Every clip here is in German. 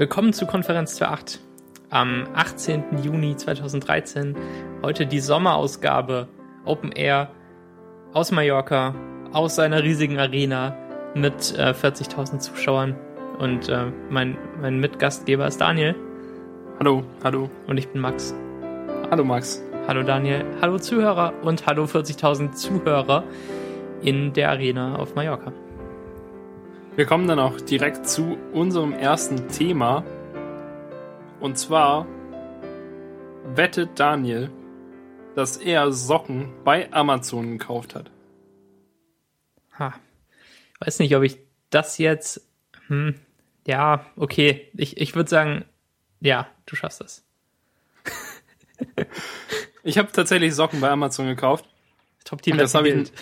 Willkommen zu Konferenz 2.8 am 18. Juni 2013. Heute die Sommerausgabe Open Air aus Mallorca, aus seiner riesigen Arena mit äh, 40.000 Zuschauern. Und äh, mein, mein Mitgastgeber ist Daniel. Hallo, hallo. Und ich bin Max. Hallo Max. Hallo Daniel, hallo Zuhörer und hallo 40.000 Zuhörer in der Arena auf Mallorca. Wir kommen dann auch direkt zu unserem ersten Thema. Und zwar wettet Daniel, dass er Socken bei Amazon gekauft hat. Ha. Weiß nicht, ob ich das jetzt. Hm, ja, okay. Ich, ich würde sagen, ja, du schaffst das. ich habe tatsächlich Socken bei Amazon gekauft. Top Team, das habe ich.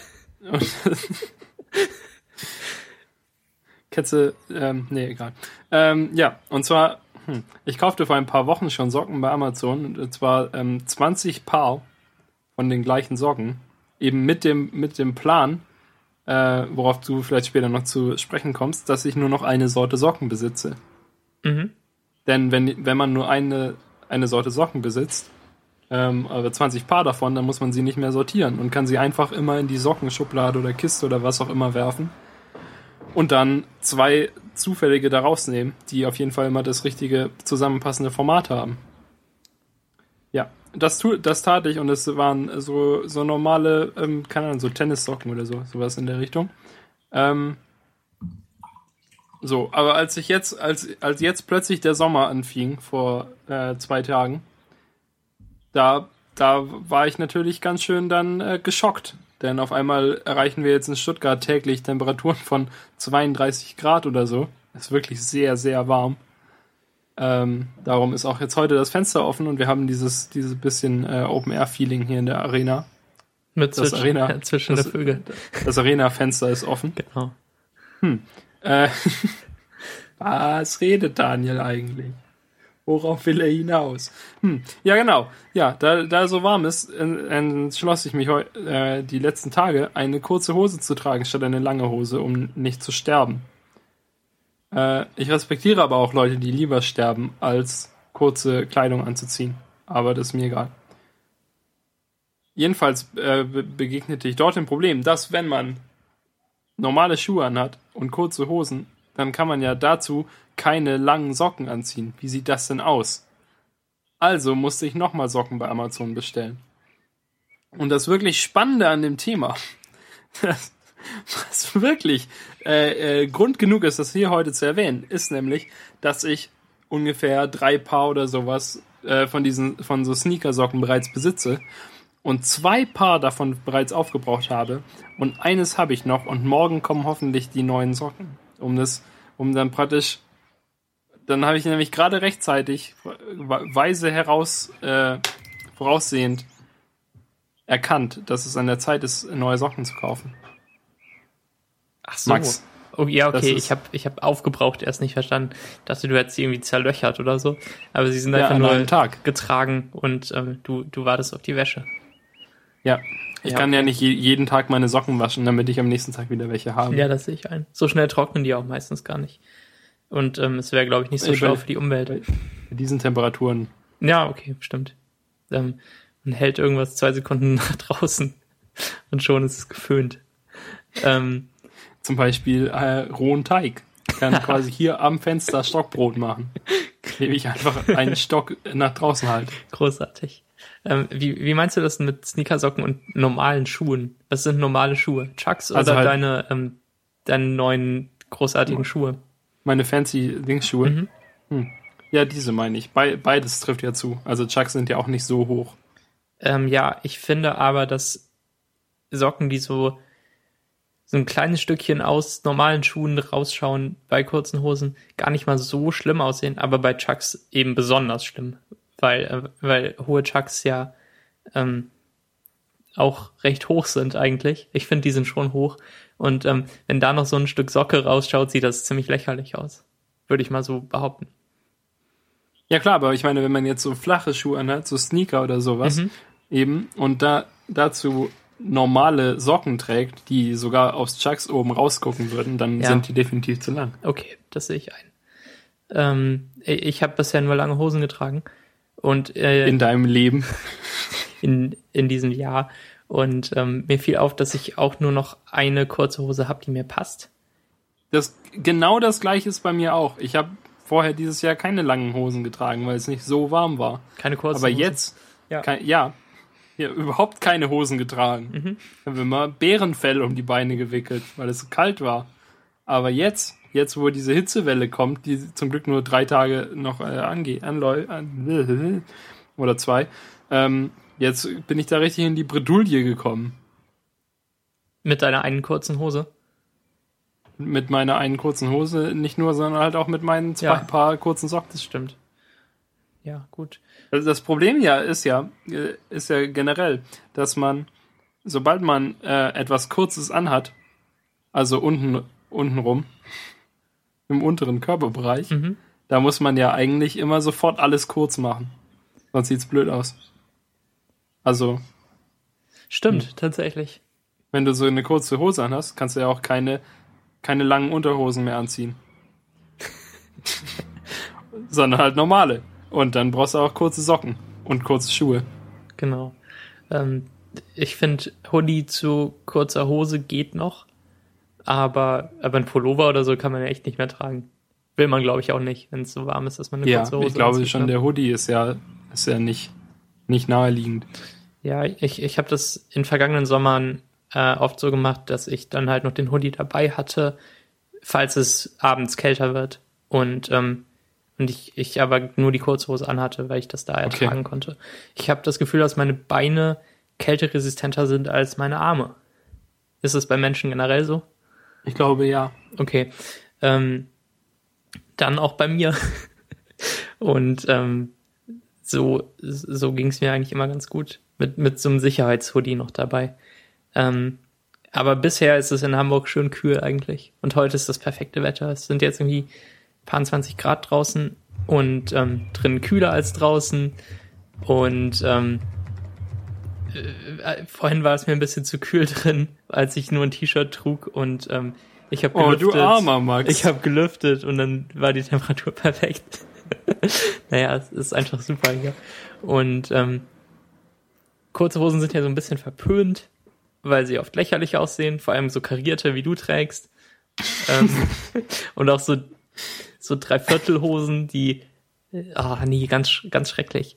Ketze, ähm, nee, egal. Ähm, ja, und zwar, hm, ich kaufte vor ein paar Wochen schon Socken bei Amazon, und zwar ähm, 20 Paar von den gleichen Socken, eben mit dem, mit dem Plan, äh, worauf du vielleicht später noch zu sprechen kommst, dass ich nur noch eine Sorte Socken besitze. Mhm. Denn wenn, wenn man nur eine, eine Sorte Socken besitzt, ähm, aber 20 Paar davon, dann muss man sie nicht mehr sortieren und kann sie einfach immer in die Sockenschublade oder Kiste oder was auch immer werfen und dann zwei zufällige daraus nehmen, die auf jeden Fall immer das richtige zusammenpassende Format haben. Ja, das, tu, das tat ich und es waren so, so normale, ähm, keine Ahnung, so Tennissocken oder so, sowas in der Richtung. Ähm, so, aber als ich jetzt, als, als jetzt plötzlich der Sommer anfing, vor äh, zwei Tagen, da, da war ich natürlich ganz schön dann äh, geschockt, denn auf einmal erreichen wir jetzt in Stuttgart täglich Temperaturen von 32 Grad oder so. Ist wirklich sehr, sehr warm. Ähm, darum ist auch jetzt heute das Fenster offen und wir haben dieses, dieses bisschen äh, Open-Air-Feeling hier in der Arena. Mit das zwischen, Arena, ja, zwischen das, der Vögel. Das Arena-Fenster ist offen. Genau. Hm. Äh, was redet Daniel eigentlich? Worauf will er hinaus? Hm. Ja, genau. Ja, da, da so warm ist, entschloss ich mich äh, die letzten Tage, eine kurze Hose zu tragen statt eine lange Hose, um nicht zu sterben. Äh, ich respektiere aber auch Leute, die lieber sterben, als kurze Kleidung anzuziehen. Aber das ist mir egal. Jedenfalls äh, begegnete ich dort dem Problem, dass wenn man normale Schuhe anhat und kurze Hosen, dann kann man ja dazu keine langen Socken anziehen. Wie sieht das denn aus? Also musste ich nochmal Socken bei Amazon bestellen. Und das wirklich Spannende an dem Thema, was wirklich äh, äh, Grund genug ist, das hier heute zu erwähnen, ist nämlich, dass ich ungefähr drei Paar oder sowas äh, von diesen von so Sneakersocken bereits besitze und zwei Paar davon bereits aufgebraucht habe und eines habe ich noch und morgen kommen hoffentlich die neuen Socken um das, um dann praktisch, dann habe ich nämlich gerade rechtzeitig, weise heraus, äh, voraussehend erkannt, dass es an der Zeit ist, neue Socken zu kaufen. Ach so. Max. Oh ja, okay, ich habe ich hab aufgebraucht erst nicht verstanden. Dachte, du hättest sie irgendwie zerlöchert oder so. Aber sie sind ja, einfach nur Tag. getragen und ähm, du, du wartest auf die Wäsche. Ja, ich ja, kann ja nicht jeden Tag meine Socken waschen, damit ich am nächsten Tag wieder welche habe. Ja, das sehe ich ein. So schnell trocknen die auch meistens gar nicht. Und ähm, es wäre, glaube ich, nicht so schlau für die Umwelt. Bei diesen Temperaturen. Ja, okay, stimmt. Ähm, man hält irgendwas zwei Sekunden nach draußen und schon ist es geföhnt. Ähm, Zum Beispiel äh, rohen Teig. Ich kann quasi hier am Fenster Stockbrot machen. Klebe ich einfach einen Stock nach draußen halt. Großartig. Ähm, wie, wie meinst du das mit Sneakersocken und normalen Schuhen? Was sind normale Schuhe? Chucks also oder halt deine, ähm, deine neuen großartigen Schuhe? Meine fancy Dingsschuhe? Mhm. Hm. Ja, diese meine ich. Be beides trifft ja zu. Also Chucks sind ja auch nicht so hoch. Ähm, ja, ich finde aber, dass Socken, die so so ein kleines Stückchen aus normalen Schuhen rausschauen bei kurzen Hosen, gar nicht mal so schlimm aussehen, aber bei Chucks eben besonders schlimm weil, äh, weil hohe Chucks ja ähm, auch recht hoch sind eigentlich. Ich finde, die sind schon hoch. Und ähm, wenn da noch so ein Stück Socke rausschaut, sieht das ziemlich lächerlich aus. Würde ich mal so behaupten. Ja klar, aber ich meine, wenn man jetzt so flache Schuhe anhat, so Sneaker oder sowas, mhm. eben, und da dazu normale Socken trägt, die sogar aufs Chucks oben rausgucken würden, dann ja. sind die definitiv zu lang. Okay, das sehe ich ein. Ähm, ich habe bisher nur lange Hosen getragen. Und äh, In deinem Leben. in, in diesem Jahr. Und ähm, mir fiel auf, dass ich auch nur noch eine kurze Hose habe, die mir passt. Das, genau das gleiche ist bei mir auch. Ich habe vorher dieses Jahr keine langen Hosen getragen, weil es nicht so warm war. Keine kurze Aber Hose. jetzt, Ja. kein, ja, ja, überhaupt keine Hosen getragen. Mhm. Ich habe immer Bärenfell um die Beine gewickelt, weil es so kalt war. Aber jetzt, jetzt wo diese Hitzewelle kommt, die zum Glück nur drei Tage noch äh, angeht, anläu an, oder zwei, ähm, jetzt bin ich da richtig in die Bredouille gekommen. Mit deiner einen kurzen Hose. Mit meiner einen kurzen Hose nicht nur, sondern halt auch mit meinen zwei Ja. Paar kurzen Socken. Das stimmt. Ja, gut. Also das Problem ja ist ja, äh, ist ja generell, dass man, sobald man äh, etwas Kurzes anhat, also unten, unten rum, im unteren Körperbereich, Mhm. da muss man ja eigentlich immer sofort alles kurz machen. Sonst sieht's blöd aus. Also, Stimmt, Hm. tatsächlich. wenn du so eine kurze Hose anhast, kannst du ja auch keine, keine langen Unterhosen mehr anziehen. Sondern halt normale. Und dann brauchst du auch kurze Socken und kurze Schuhe. Genau. Ähm, ich finde, Hoodie zu kurzer Hose geht noch. Aber, aber ein Pullover oder so kann man ja echt nicht mehr tragen. Will man, glaube ich, auch nicht, wenn es so warm ist, dass man eine Ja, kurze Hose ich glaube schon, ne? der Hoodie ist ja, ist ja nicht, nicht naheliegend. Ja, ich, ich habe das in vergangenen Sommern äh, oft so gemacht, dass ich dann halt noch den Hoodie dabei hatte, falls es abends kälter wird. Und, ähm, und ich, ich aber nur die Kurzhose anhatte, weil ich das da ertragen konnte. Ich habe das Gefühl, dass meine Beine kälteresistenter sind als meine Arme. Ist es bei Menschen generell so? Ich glaube ja. Okay. Ähm, dann auch bei mir. Und ähm, so, so ging es mir eigentlich immer ganz gut. Mit, mit so einem Sicherheitshoodie noch dabei. Ähm, aber bisher ist es in Hamburg schön kühl eigentlich. Und heute ist das perfekte Wetter. Es sind jetzt irgendwie ein paar 20 Grad draußen und ähm, drinnen kühler als draußen. Und ähm, äh, vorhin war es mir ein bisschen zu kühl drin, als ich nur ein T-Shirt trug und ähm, ich habe Oh, gelüftet. du armer Max. Ich habe gelüftet und dann war die Temperatur perfekt. naja, es ist einfach super hier. Und ähm, kurze Hosen sind ja so ein bisschen verpönt, weil sie oft lächerlich aussehen, vor allem so karierte, wie du trägst. ähm, und auch so, so Dreiviertelhosen, die, ah nee, ganz, ganz schrecklich.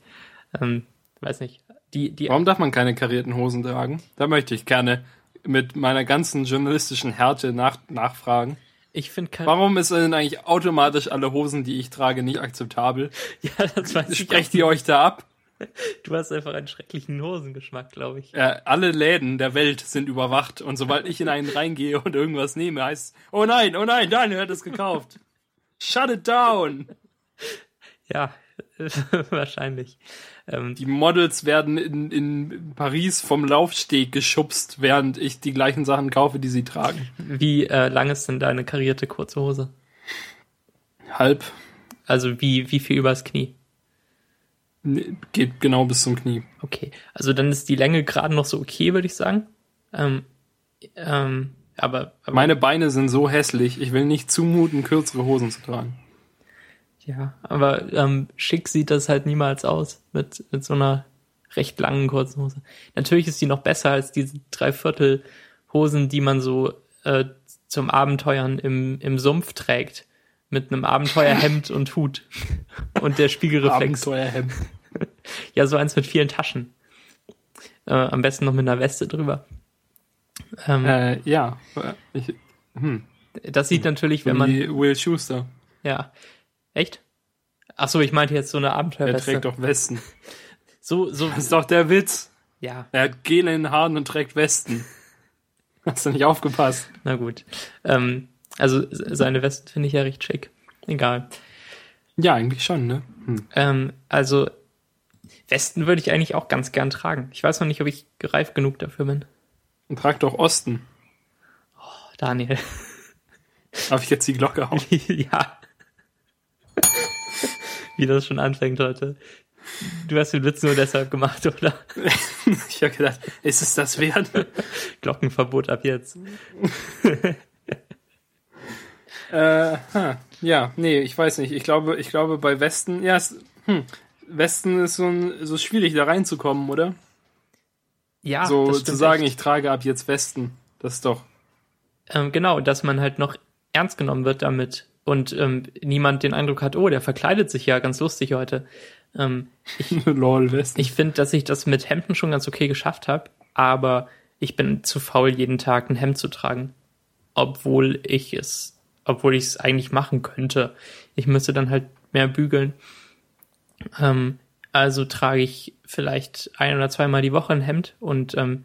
Ähm, weiß nicht. Die, die, Warum darf man keine karierten Hosen tragen? Da möchte ich gerne mit meiner ganzen journalistischen Härte nach, nachfragen. ich finde Warum ist denn eigentlich automatisch alle Hosen, die ich trage, nicht akzeptabel? ja, das weiß ich Sprecht ihr euch da ab? Du hast einfach einen schrecklichen Hosengeschmack, glaube ich. Äh, alle Läden der Welt sind überwacht und sobald ich in einen reingehe und irgendwas nehme, heißt oh nein, oh nein, Daniel hat es gekauft. Shut it down. Ja, wahrscheinlich. Ähm, Die Models werden in, in Paris vom Laufsteg geschubst, während ich die gleichen Sachen kaufe, die sie tragen. wie äh, lang ist denn deine karierte kurze Hose? Halb Also wie, wie viel übers Knie? Nee, geht genau bis zum Knie. Okay, also dann ist die Länge gerade noch so okay, würde ich sagen. Ähm, ähm, aber, aber Meine Beine sind so hässlich, ich will nicht zumuten, kürzere Hosen zu tragen. Ja, aber ähm, schick sieht das halt niemals aus mit, mit so einer recht langen kurzen Hose. Natürlich ist die noch besser als diese Dreiviertelhosen, die man so äh, zum Abenteuern im, im Sumpf trägt. Mit einem Abenteuerhemd und Hut. Und der Spiegelreflex. Abenteuerhemd. Ja, so eins mit vielen Taschen. Äh, am besten noch mit einer Weste drüber. Ähm, Äh, ja. Ich, hm. das sieht natürlich, wenn man. Will Schuster. Ja. Echt? Ach so, ich meinte jetzt so eine Er Abenteuerweste. trägt doch Westen. So, so, Das ist doch der Witz. ja, Er hat Gele in den Haaren und trägt Westen. Hast du nicht aufgepasst? na gut. Ähm, also seine Westen finde ich ja recht schick. Egal. Ja, eigentlich schon, ne? Hm. Ähm, also Westen würde ich eigentlich auch ganz gern tragen. Ich weiß noch nicht, ob ich gereift genug dafür bin. Und trag doch Osten. Oh, Daniel. Darf ich jetzt die Glocke hauen? ja. Wie das schon anfängt heute. Du hast den Witz nur deshalb gemacht, oder? ich habe gedacht, ist es das wert? Glockenverbot ab jetzt. äh, ha. ja, nee, ich weiß nicht. Ich glaube, ich glaube bei Westen, ja, es, hm, Westen ist so, ein, so schwierig da reinzukommen, oder? Ja, so zu sagen, echt. ich trage ab jetzt Westen. Das ist doch. Ähm, genau, dass man halt noch ernst genommen wird damit und ähm, niemand den Eindruck hat, oh, der verkleidet sich ja ganz lustig heute. Ähm, Lol, Westen. ich finde, dass ich das mit Hemden schon ganz okay geschafft habe, aber ich bin zu faul, jeden Tag ein Hemd zu tragen, obwohl ich es, obwohl ich es eigentlich machen könnte. Ich müsste dann halt mehr bügeln. Ähm, also trage ich vielleicht ein oder zweimal die Woche ein Hemd und ähm,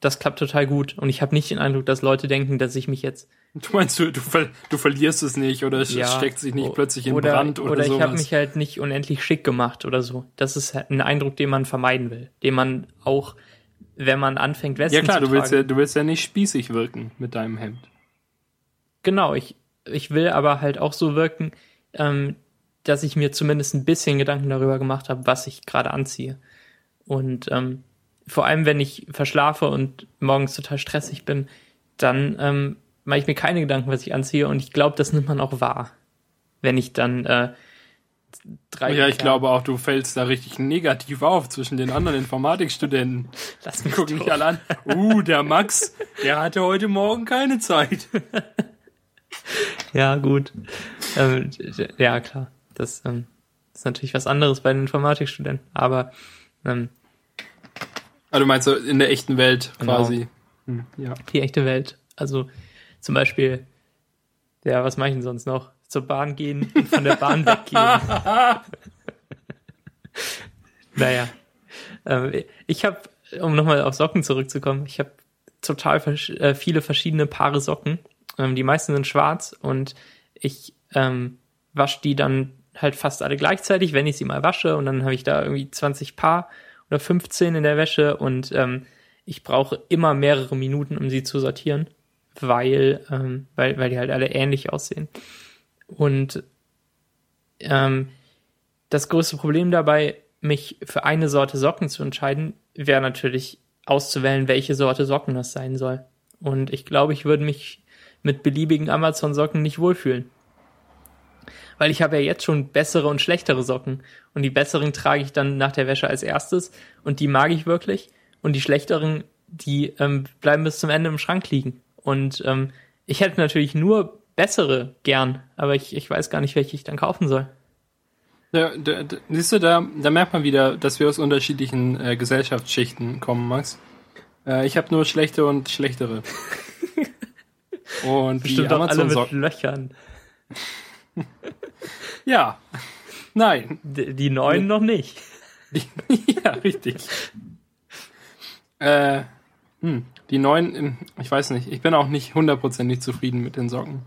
das klappt total gut. Und ich habe nicht den Eindruck, dass Leute denken, dass ich mich jetzt Du meinst, du, du, ver du verlierst es nicht oder es ja, steckt sich nicht plötzlich in oder, Brand oder, oder ich habe mich halt nicht unendlich schick gemacht oder so. Das ist halt ein Eindruck, den man vermeiden will, den man auch, wenn man anfängt, Westen ja klar, zu du willst tragen. ja, du willst ja nicht spießig wirken mit deinem Hemd. Genau, ich, ich will aber halt auch so wirken, ähm, dass ich mir zumindest ein bisschen Gedanken darüber gemacht habe, was ich gerade anziehe. Und ähm, vor allem, wenn ich verschlafe und morgens total stressig bin, dann ähm, mache ich mir keine Gedanken, was ich anziehe. Und ich glaube, das nimmt man auch wahr, wenn ich dann äh, drei. Ja, ich glaube auch, du fällst da richtig negativ auf zwischen den anderen Informatikstudenten. Lass mich Guck doch. mich alle an. Uh, der Max, der hatte heute Morgen keine Zeit. Ja, gut. Ähm, ja, klar. Das ähm, ist natürlich was anderes bei den Informatikstudenten. Aber ähm, du meinst so in der echten Welt Genau. quasi. Hm, ja. die echte Welt. Also zum Beispiel, ja, was mache ich denn sonst noch? Zur Bahn gehen und von der Bahn weggehen. naja. Ähm, ich habe, um nochmal auf Socken zurückzukommen, ich habe total versch äh, viele verschiedene Paare Socken. Ähm, die meisten sind schwarz und ich ähm, wasche die dann halt fast alle gleichzeitig, wenn ich sie mal wasche. Und dann habe ich da irgendwie 20 Paar oder 15 in der Wäsche und ähm, ich brauche immer mehrere Minuten, um sie zu sortieren, weil, ähm, weil, weil die halt alle ähnlich aussehen. Und ähm, das größte Problem dabei, mich für eine Sorte Socken zu entscheiden, wäre natürlich auszuwählen, welche Sorte Socken das sein soll. Und ich glaube, ich würde mich mit beliebigen Amazon-Socken nicht wohlfühlen. Weil ich habe ja jetzt schon bessere und schlechtere Socken. Und die besseren trage ich dann nach der Wäsche als erstes. Und die mag ich wirklich. Und die schlechteren, die ähm, bleiben bis zum Ende im Schrank liegen. Und ähm, ich hätte natürlich nur bessere gern. Aber ich, ich weiß gar nicht, welche ich dann kaufen soll. Da, da, da, siehst du, da, da merkt man wieder, dass wir aus unterschiedlichen äh, Gesellschaftsschichten kommen, Max. Äh, ich habe nur schlechte und schlechtere. und die Bestimmt auch alle mit. Löchern. Ja. Nein. D die neuen noch nicht. ja, richtig. Äh, hm, die neuen, ich weiß nicht, ich bin auch nicht hundertprozentig zufrieden mit den Socken.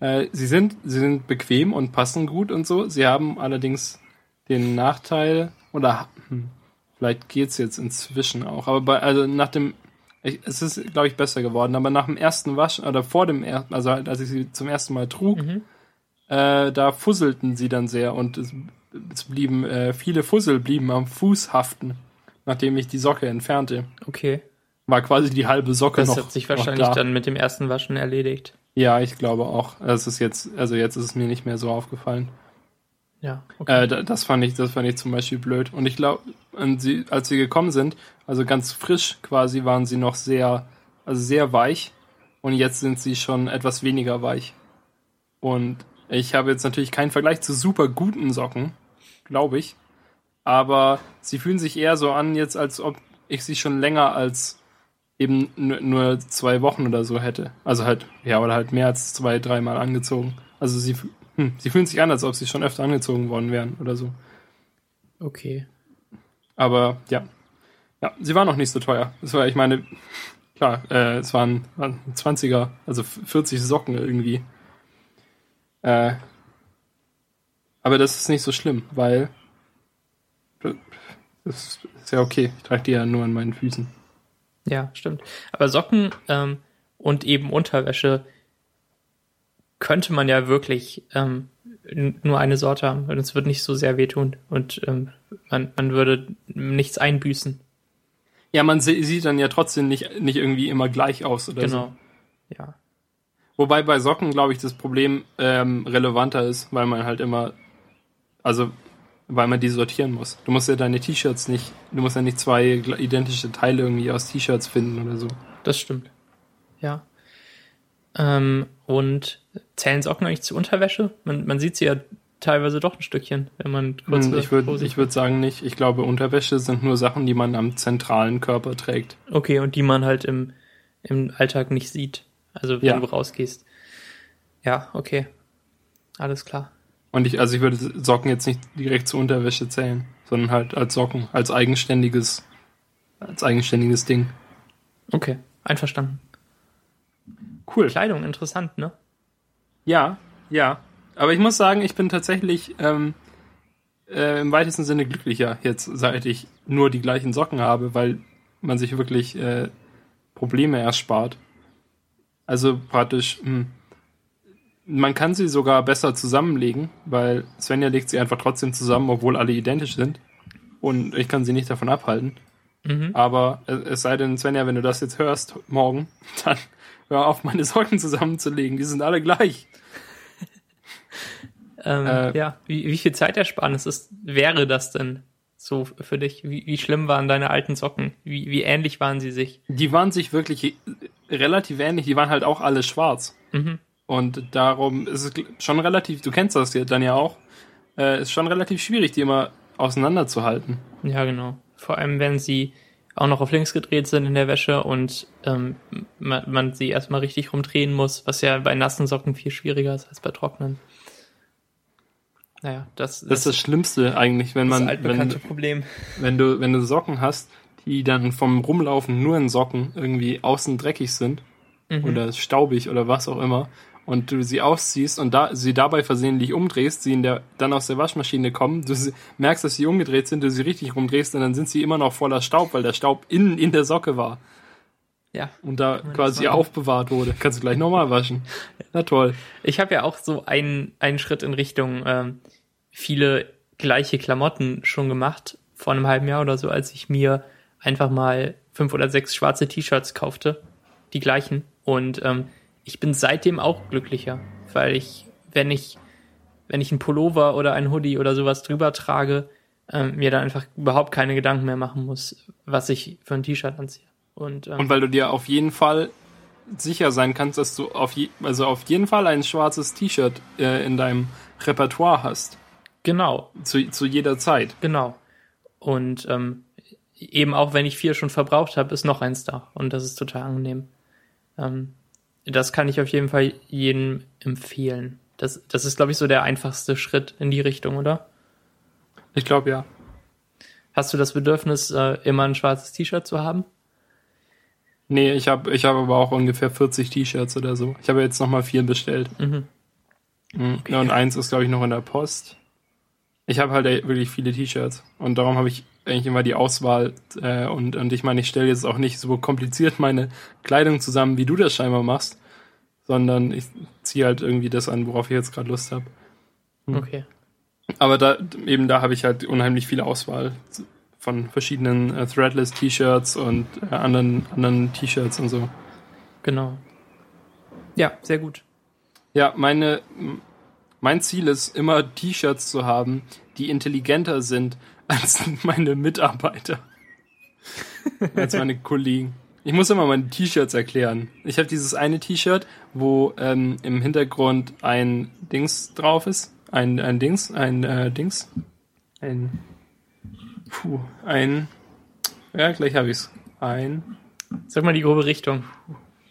Äh, sie sind, sie sind bequem und passen gut und so. Sie haben allerdings den Nachteil, oder hm, vielleicht geht's jetzt inzwischen auch, aber bei, also nach dem, ich, es ist, glaube ich, besser geworden, aber nach dem ersten Waschen, oder vor dem ersten, also halt, als ich sie zum ersten Mal trug, Mhm. äh, da fusselten sie dann sehr und es, es blieben, äh, viele Fussel blieben am Fuß haften, nachdem ich die Socke entfernte. Okay. War quasi die halbe Socke Das noch. hat sich wahrscheinlich da. dann mit dem ersten Waschen erledigt. Ja, ich glaube auch. Es ist jetzt, also jetzt ist es mir nicht mehr so aufgefallen. Ja. Okay. Äh, da- das fand ich, das fand ich zum Beispiel blöd. Und ich glaube, als sie gekommen sind, also ganz frisch quasi, waren sie noch sehr, also sehr weich. Und jetzt sind sie schon etwas weniger weich. Und ich habe jetzt natürlich keinen Vergleich zu super guten Socken, glaube ich. Aber sie fühlen sich eher so an, jetzt als ob ich sie schon länger als eben nur, zwei Wochen oder so hätte. Also halt, ja, oder halt mehr als zwei, dreimal angezogen. Also sie, hm, sie fühlen sich an, als ob sie schon öfter angezogen worden wären oder so. okay. Aber ja. Ja, sie waren noch nicht so teuer. Das war, ich meine, klar, äh, es waren, waren 20er, also 40 Socken irgendwie. Äh, aber das ist nicht so schlimm, weil das ist ja okay. Ich trage die ja nur an meinen Füßen. Ja, stimmt. Aber Socken ähm, und eben Unterwäsche könnte man ja wirklich ähm, nur eine Sorte haben, weil es wird nicht so sehr wehtun und ähm, man, man würde nichts einbüßen. Ja, man sieht dann ja trotzdem nicht, nicht irgendwie immer gleich aus oder so. Genau. Ja. Wobei bei Socken, glaube ich, das Problem ähm, relevanter ist, weil man halt immer, also weil man die sortieren muss. Du musst ja deine T-Shirts nicht, du musst ja nicht zwei identische Teile irgendwie aus T-Shirts finden oder so. Das stimmt. Ja. Ähm, und zählen Socken eigentlich zu Unterwäsche? Man, man sieht sie ja teilweise doch ein Stückchen, wenn man kurz. Hm, ich würde ich würd sagen nicht. Ich glaube, Unterwäsche sind nur Sachen, die man am zentralen Körper trägt. Okay, und die man halt im, im Alltag nicht sieht. Also wenn Ja. du rausgehst. Ja, okay. Alles klar. Und ich, also ich würde Socken jetzt nicht direkt zur Unterwäsche zählen, sondern halt als Socken, als eigenständiges, als eigenständiges Ding. Okay, einverstanden. Cool. Kleidung, interessant, ne? Ja, ja. Aber ich muss sagen, ich bin tatsächlich ähm, äh, im weitesten Sinne glücklicher jetzt, seit ich nur die gleichen Socken habe, weil man sich wirklich äh, Probleme erspart. Also praktisch, hm, man kann sie sogar besser zusammenlegen, weil Svenja legt sie einfach trotzdem zusammen, obwohl alle identisch sind. Und ich kann sie nicht davon abhalten. Mhm. Aber es, sei denn, Svenja, wenn du das jetzt hörst, morgen, dann hör auf, meine Socken zusammenzulegen. Die sind alle gleich. Ähm, Äh, ja, wie, wie viel Zeitersparnis ist, wäre das denn so für dich? Wie, wie schlimm waren deine alten Socken? Wie, wie ähnlich waren sie sich? Die waren sich wirklich relativ ähnlich. Die waren halt auch alle schwarz. Mhm. Und darum ist es schon relativ, du kennst das ja dann ja auch, äh, ist schon relativ schwierig, die immer auseinanderzuhalten. Ja, genau. Vor allem, wenn sie auch noch auf links gedreht sind in der Wäsche und ähm, man, man sie erstmal richtig rumdrehen muss, was ja bei nassen Socken viel schwieriger ist als bei trockenen. Naja, das, Das ist das Schlimmste eigentlich, wenn das man, wenn, Problem. wenn du, wenn du Socken hast, die dann vom Rumlaufen nur in Socken irgendwie außen dreckig sind Mhm. oder staubig oder was auch immer und du sie ausziehst und da, sie dabei versehentlich umdrehst, sie in der, dann aus der Waschmaschine kommen, du sie, merkst, dass sie umgedreht sind, du sie richtig rumdrehst und dann sind sie immer noch voller Staub, weil der Staub innen in der Socke war Ja, und da quasi aufbewahrt wurde. Kannst du gleich nochmal waschen. Na toll. Ich habe ja auch so einen, einen Schritt in Richtung ähm, viele gleiche Klamotten schon gemacht, vor einem halben Jahr oder so, als ich mir einfach mal fünf oder sechs schwarze T-Shirts kaufte, die gleichen. Und ähm, ich bin seitdem auch glücklicher, weil ich, wenn ich, wenn ich einen Pullover oder einen Hoodie oder sowas drüber trage, ähm, mir dann einfach überhaupt keine Gedanken mehr machen muss, was ich für ein T-Shirt anziehe. Und, ähm, Und weil du dir auf jeden Fall sicher sein kannst, dass du auf, je, also auf jeden Fall ein schwarzes T-Shirt äh, in deinem Repertoire hast. genau, Zu, zu jeder Zeit. Genau. Und ähm, eben auch wenn ich vier schon verbraucht habe, ist noch eins da. Und das ist total angenehm. Ähm, das kann ich auf jeden Fall jedem empfehlen. Das, das ist, glaube ich, so der einfachste Schritt in die Richtung, oder? Ich glaube ja. Hast du das Bedürfnis, äh, immer ein schwarzes T-Shirt zu haben? Nee, ich habe ich hab aber auch ungefähr 40 T-Shirts oder so. Ich habe jetzt nochmal vier bestellt. Mhm. Mhm. Ja, und eins ist, glaube ich, noch in der Post. Ich habe halt wirklich viele T-Shirts. Und darum habe ich eigentlich immer die Auswahl. Äh, und, und ich meine, ich stelle jetzt auch nicht so kompliziert meine Kleidung zusammen, wie du das scheinbar machst. Sondern ich ziehe halt irgendwie das an, worauf ich jetzt gerade Lust habe. Hm. Okay. Aber da, eben da habe ich halt unheimlich viel Auswahl von verschiedenen äh, Threadless-T-Shirts und äh, anderen, anderen T-Shirts und so. Genau. Ja, sehr gut. Ja, meine, mein Ziel ist immer T-Shirts zu haben, die intelligenter sind als meine Mitarbeiter. als meine Kollegen. Ich muss immer meine T-Shirts erklären. Ich habe dieses eine T-Shirt, wo ähm, im Hintergrund ein Dings drauf ist. Ein, ein Dings, ein äh, Dings. Ein. Puh, ein. Ja, gleich habe ich's. Ein. Sag mal die grobe Richtung.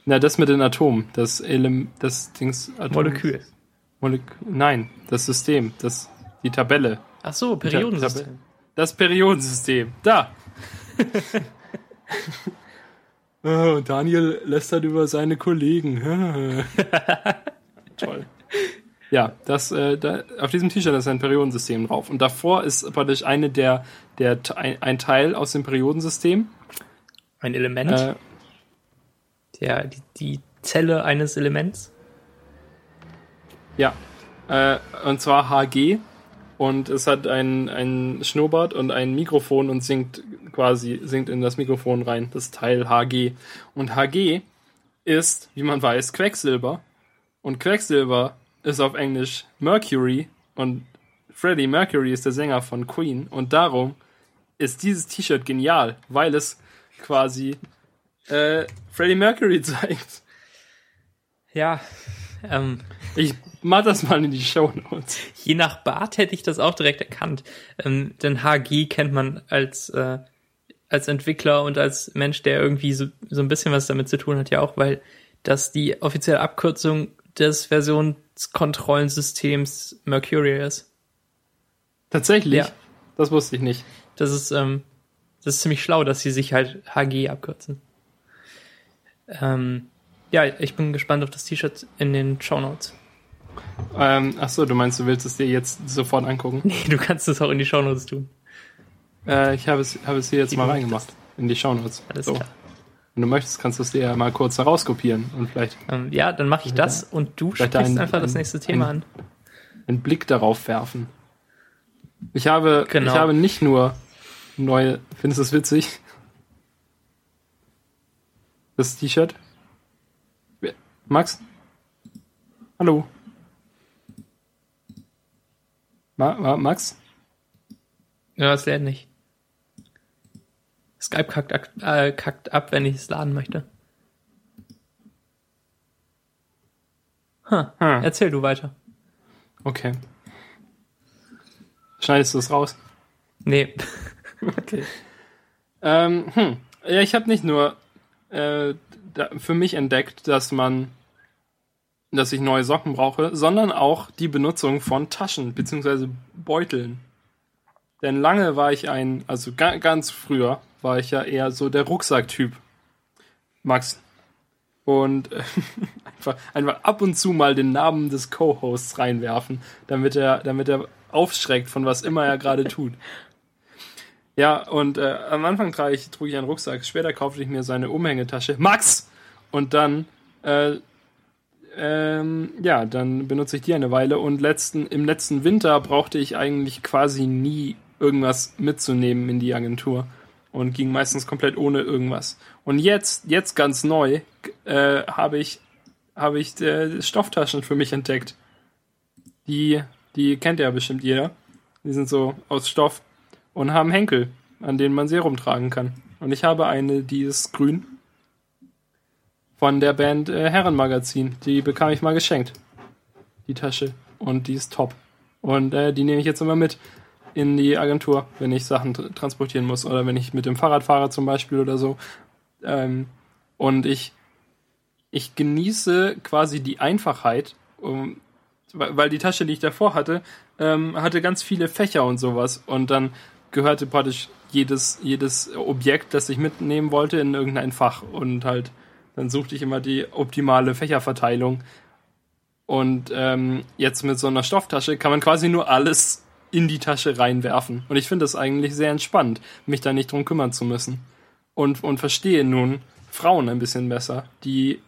Na, das mit den Atomen. Das Element, das Dings. Atom, Molekül. Molek Nein, das System, das, die Tabelle. Ach so, Periodensystem. Das Periodensystem. Da. oh, Daniel lästert über seine Kollegen. Toll. Ja, das, äh, da, auf diesem T-Shirt ist ein Periodensystem drauf. Und davor ist praktisch eine der, der ein, ein Teil aus dem Periodensystem. Ein Element. Äh, Der, die, die Zelle eines Elements. Ja, äh, und zwar HG. Und es hat ein, ein Schnurrbart und ein Mikrofon und singt quasi, singt in das Mikrofon rein, das Teil HG. Und HG ist, wie man weiß, Quecksilber. Und Quecksilber ist auf Englisch Mercury und Freddie Mercury ist der Sänger von Queen und darum ist dieses T-Shirt genial, weil es quasi äh, Freddie Mercury zeigt. Ja, ähm, Ich mach das mal in die Show Notes. je nach Bart hätte ich das auch direkt erkannt. Ähm, denn HG kennt man als, äh, als Entwickler und als Mensch, der irgendwie so, so ein bisschen was damit zu tun hat, ja auch, weil das die offizielle Abkürzung des Versionskontrollensystems Mercurial ist. Tatsächlich? Ja. Das wusste ich nicht. Das ist, ähm, das ist ziemlich schlau, dass sie sich halt HG abkürzen. Ähm, ja, ich bin gespannt auf das T-Shirt in den Show Notes. Ähm, ach so, du meinst, du willst es dir jetzt sofort angucken? Nee, du kannst es auch in die Show Notes tun. Äh, ich habe es, habe es hier jetzt Wie mal reingemacht. In die Shownotes. Alles so. klar. Wenn du möchtest, kannst du es dir ja mal kurz herauskopieren und vielleicht Ähm, ja, dann mache ich das und du Vielleicht sprichst ein- einfach das ein- nächste Thema ein- an. einen Blick darauf werfen. Ich habe, Genau. ich habe nicht nur neue, findest du es witzig? Das T-Shirt? Max? Hallo? Max? Ja, das lädt nicht. Skype kackt, ak- äh, kackt ab, wenn ich es laden möchte. Huh. Hm. Erzähl du weiter. Okay. Schneidest du es raus? Nee. Okay. Ähm, hm. Ja, ich habe nicht nur äh, da, für mich entdeckt, dass man, dass ich neue Socken brauche, sondern auch die Benutzung von Taschen bzw. Beuteln. Denn lange war ich ein, also ga, ganz früher war ich ja eher so der Rucksacktyp. Max. Und äh, einfach, einfach ab und zu mal den Namen des Co-Hosts reinwerfen, damit er, damit er aufschreckt von was immer er gerade tut. Ja, und äh, am Anfang trage ich, trug ich einen Rucksack. Später kaufte ich mir seine Umhängetasche. Max! Und dann, äh, ähm, ja, dann benutze ich die eine Weile. Und letzten, im letzten Winter brauchte ich eigentlich quasi nie irgendwas mitzunehmen in die Agentur. Und ging meistens komplett ohne irgendwas. Und jetzt, jetzt ganz neu, äh, habe ich, habe ich äh, Stofftaschen für mich entdeckt. Die, die kennt ja bestimmt jeder. Die sind so aus Stoff und haben Henkel, an denen man Serum tragen kann. Und ich habe eine, die ist grün. Von der Band äh, Herrenmagazin. Die bekam ich mal geschenkt. Die Tasche. Und die ist top. Und äh, die nehme ich jetzt immer mit in die Agentur, wenn ich Sachen tr transportieren muss. Oder wenn ich mit dem Fahrrad fahre zum Beispiel oder so. Ähm, und ich, ich genieße quasi die Einfachheit, um, weil weil die Tasche, die ich davor hatte, ähm, hatte ganz viele Fächer und sowas. Und dann gehörte praktisch jedes, jedes Objekt, das ich mitnehmen wollte, in irgendein Fach. Und halt, dann suchte ich immer die optimale Fächerverteilung. Und ähm, jetzt mit so einer Stofftasche kann man quasi nur alles in die Tasche reinwerfen. Und ich finde das eigentlich sehr entspannt, mich da nicht drum kümmern zu müssen. Und, und verstehe nun Frauen ein bisschen besser, die